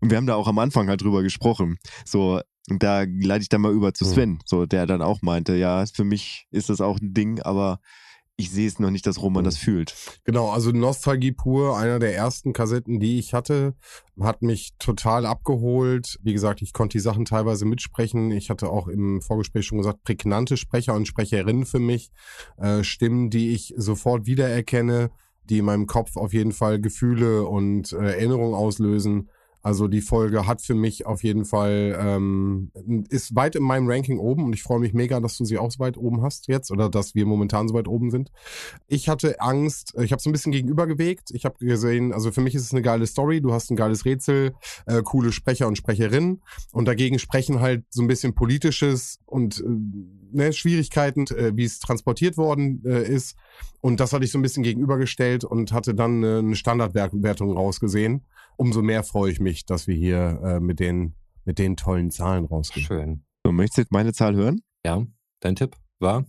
Und wir haben da auch am Anfang halt drüber gesprochen. So, da leite ich dann mal über zu hm. Sven, so der dann auch meinte, ja, für mich ist das auch ein Ding, aber ich sehe es noch nicht, dass Roman hm. das fühlt. Genau, also Nostalgie pur, einer der ersten Kassetten, die ich hatte, hat mich total abgeholt. Wie gesagt, ich konnte die Sachen teilweise mitsprechen. Ich hatte auch im Vorgespräch schon gesagt, prägnante Sprecher und Sprecherinnen für mich. Äh, Stimmen, die ich sofort wiedererkenne, die in meinem Kopf auf jeden Fall Gefühle und äh, Erinnerungen auslösen. Also die Folge hat für mich auf jeden Fall, ähm, ist weit in meinem Ranking oben und ich freue mich mega, dass du sie auch so weit oben hast jetzt oder dass wir momentan so weit oben sind. Ich hatte Angst, ich habe es ein bisschen gegenübergewegt. Ich habe gesehen, also für mich ist es eine geile Story, du hast ein geiles Rätsel, äh, coole Sprecher und Sprecherinnen und dagegen sprechen halt so ein bisschen politisches und äh, ne, Schwierigkeiten, äh, wie es transportiert worden äh, ist. Und das hatte ich so ein bisschen gegenübergestellt und hatte dann äh, eine Standardwertung rausgesehen umso mehr freue ich mich, dass wir hier äh, mit, den, mit den tollen Zahlen rausgehen. Schön. So, möchtest du jetzt meine Zahl hören? Ja, dein Tipp war?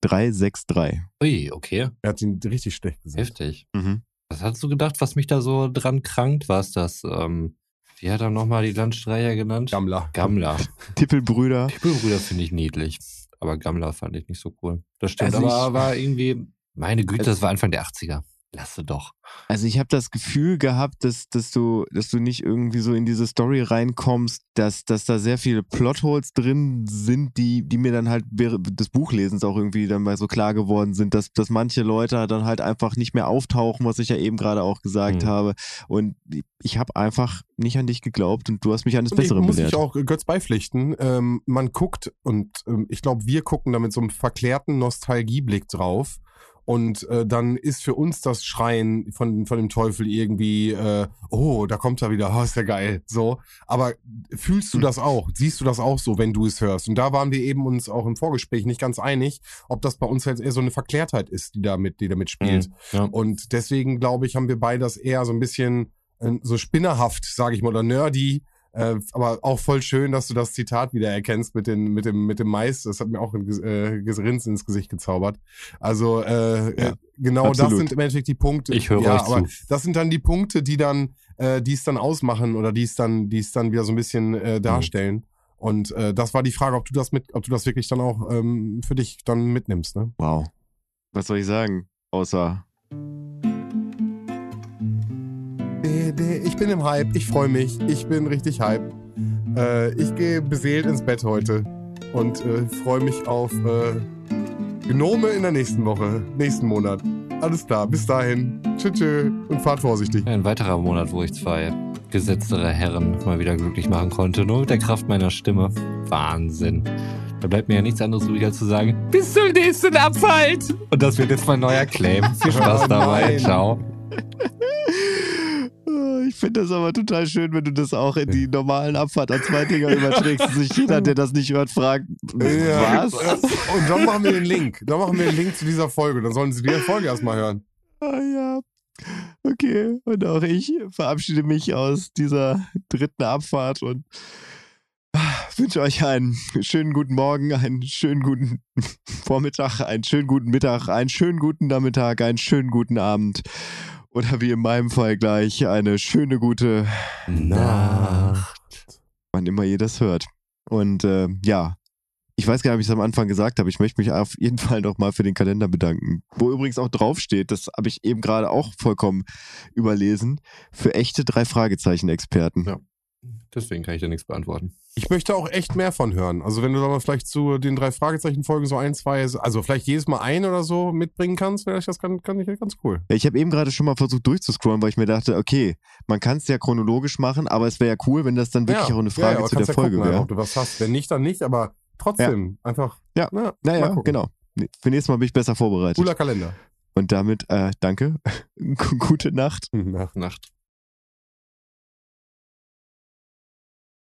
363. Ui, okay. Er hat ihn richtig schlecht gesagt. Heftig. Mhm. Was hast du gedacht, was mich da so dran krankt? War es das, ähm, wie hat er nochmal die Landstreicher genannt? Gammler. Gammler. Tippelbrüder. Tippelbrüder finde ich niedlich. Aber Gammler fand ich nicht so cool. Das stimmt, also aber war irgendwie, meine Güte, das war Anfang der 80er. Lasse doch. Also ich habe das Gefühl gehabt, dass, dass, du, dass du nicht irgendwie so in diese Story reinkommst, dass, dass da sehr viele Plotholes drin sind, die, die mir dann halt während des Buchlesens auch irgendwie dann mal so klar geworden sind, dass, dass manche Leute dann halt einfach nicht mehr auftauchen, was ich ja eben gerade auch gesagt mhm. habe. Und ich habe einfach nicht an dich geglaubt und du hast mich an das und Bessere muss belehrt. ich auch Götz beipflichten. Ähm, man guckt und ähm, ich glaube, wir gucken da mit so einem verklärten Nostalgieblick drauf und äh, dann ist für uns das Schreien von, von dem Teufel irgendwie, äh, oh, da kommt er wieder, oh, ist ja geil. So. Aber fühlst du hm. das auch? Siehst du das auch so, wenn du es hörst? Und da waren wir eben uns auch im Vorgespräch nicht ganz einig, ob das bei uns jetzt eher so eine Verklärtheit ist, die da mit, die da mitspielt. Mhm, ja. Und deswegen, glaube ich, haben wir beide das eher so ein bisschen äh, so spinnerhaft, sage ich mal, oder nerdy äh, aber auch voll schön, dass du das Zitat wieder erkennst mit, den, mit, dem, mit dem Mais. Das hat mir auch ein äh, ins Gesicht gezaubert. Also äh, ja, genau absolut. das sind im Endeffekt die Punkte. Ich höre ja, euch aber zu. das sind dann die Punkte, die dann, äh, die es dann ausmachen oder die es dann, die es dann wieder so ein bisschen äh, darstellen. Mhm. Und äh, das war die Frage, ob du das mit, ob du das wirklich dann auch ähm, für dich dann mitnimmst. Ne? Wow. Was soll ich sagen? Außer ich bin im Hype, ich freue mich, ich bin richtig hype. Äh, ich gehe beseelt ins Bett heute und äh, freue mich auf äh, Gnome in der nächsten Woche, nächsten Monat. Alles klar, bis dahin. Tschüss tschö und fahrt vorsichtig. Ein weiterer Monat, wo ich zwei gesetztere Herren mal wieder glücklich machen konnte, nur mit der Kraft meiner Stimme. Wahnsinn. Da bleibt mir ja nichts anderes übrig, als zu sagen, bis zum nächsten Abfalt. Und das wird jetzt mein neuer Claim. Viel Spaß dabei. Ciao. Ich finde das aber total schön, wenn du das auch in die normalen Abfahrt an zwei Dinger überträgst. Sich jeder, der das nicht hört, fragt, ja, was? Und dann machen wir den Link. Dann machen wir den Link zu dieser Folge. Dann sollen sie die Folge erstmal hören. Ah ja. Okay. Und auch ich verabschiede mich aus dieser dritten Abfahrt und wünsche euch einen schönen guten Morgen, einen schönen guten Vormittag, einen schönen guten Mittag, einen schönen guten Nachmittag, einen schönen guten Abend oder wie in meinem Fall gleich eine schöne, gute Nacht. Wann immer ihr das hört. Und äh, ja, ich weiß gar nicht, ob ich es am Anfang gesagt habe. Ich möchte mich auf jeden Fall nochmal für den Kalender bedanken. Wo übrigens auch draufsteht, das habe ich eben gerade auch vollkommen überlesen, für echte drei Fragezeichen-Experten. Ja. Deswegen kann ich da nichts beantworten. Ich möchte auch echt mehr von hören. Also wenn du da mal vielleicht zu den drei Fragezeichen-Folgen so ein, zwei, also vielleicht jedes Mal ein oder so mitbringen kannst, wäre das kann, kann ich ganz cool. Ja, ich habe eben gerade schon mal versucht durchzuscrollen, weil ich mir dachte, okay, man kann es ja chronologisch machen, aber es wäre ja cool, wenn das dann wirklich ja, auch eine Frage ja, ja, zu der ja Folge gucken, wäre. Ob du was hast. Wenn nicht, dann nicht, aber trotzdem einfach. Ja. Na, Naja, genau. Für nächstes Mal bin ich besser vorbereitet. Cooler Kalender. Und damit, äh, danke. Gute Nacht. Na. Nacht.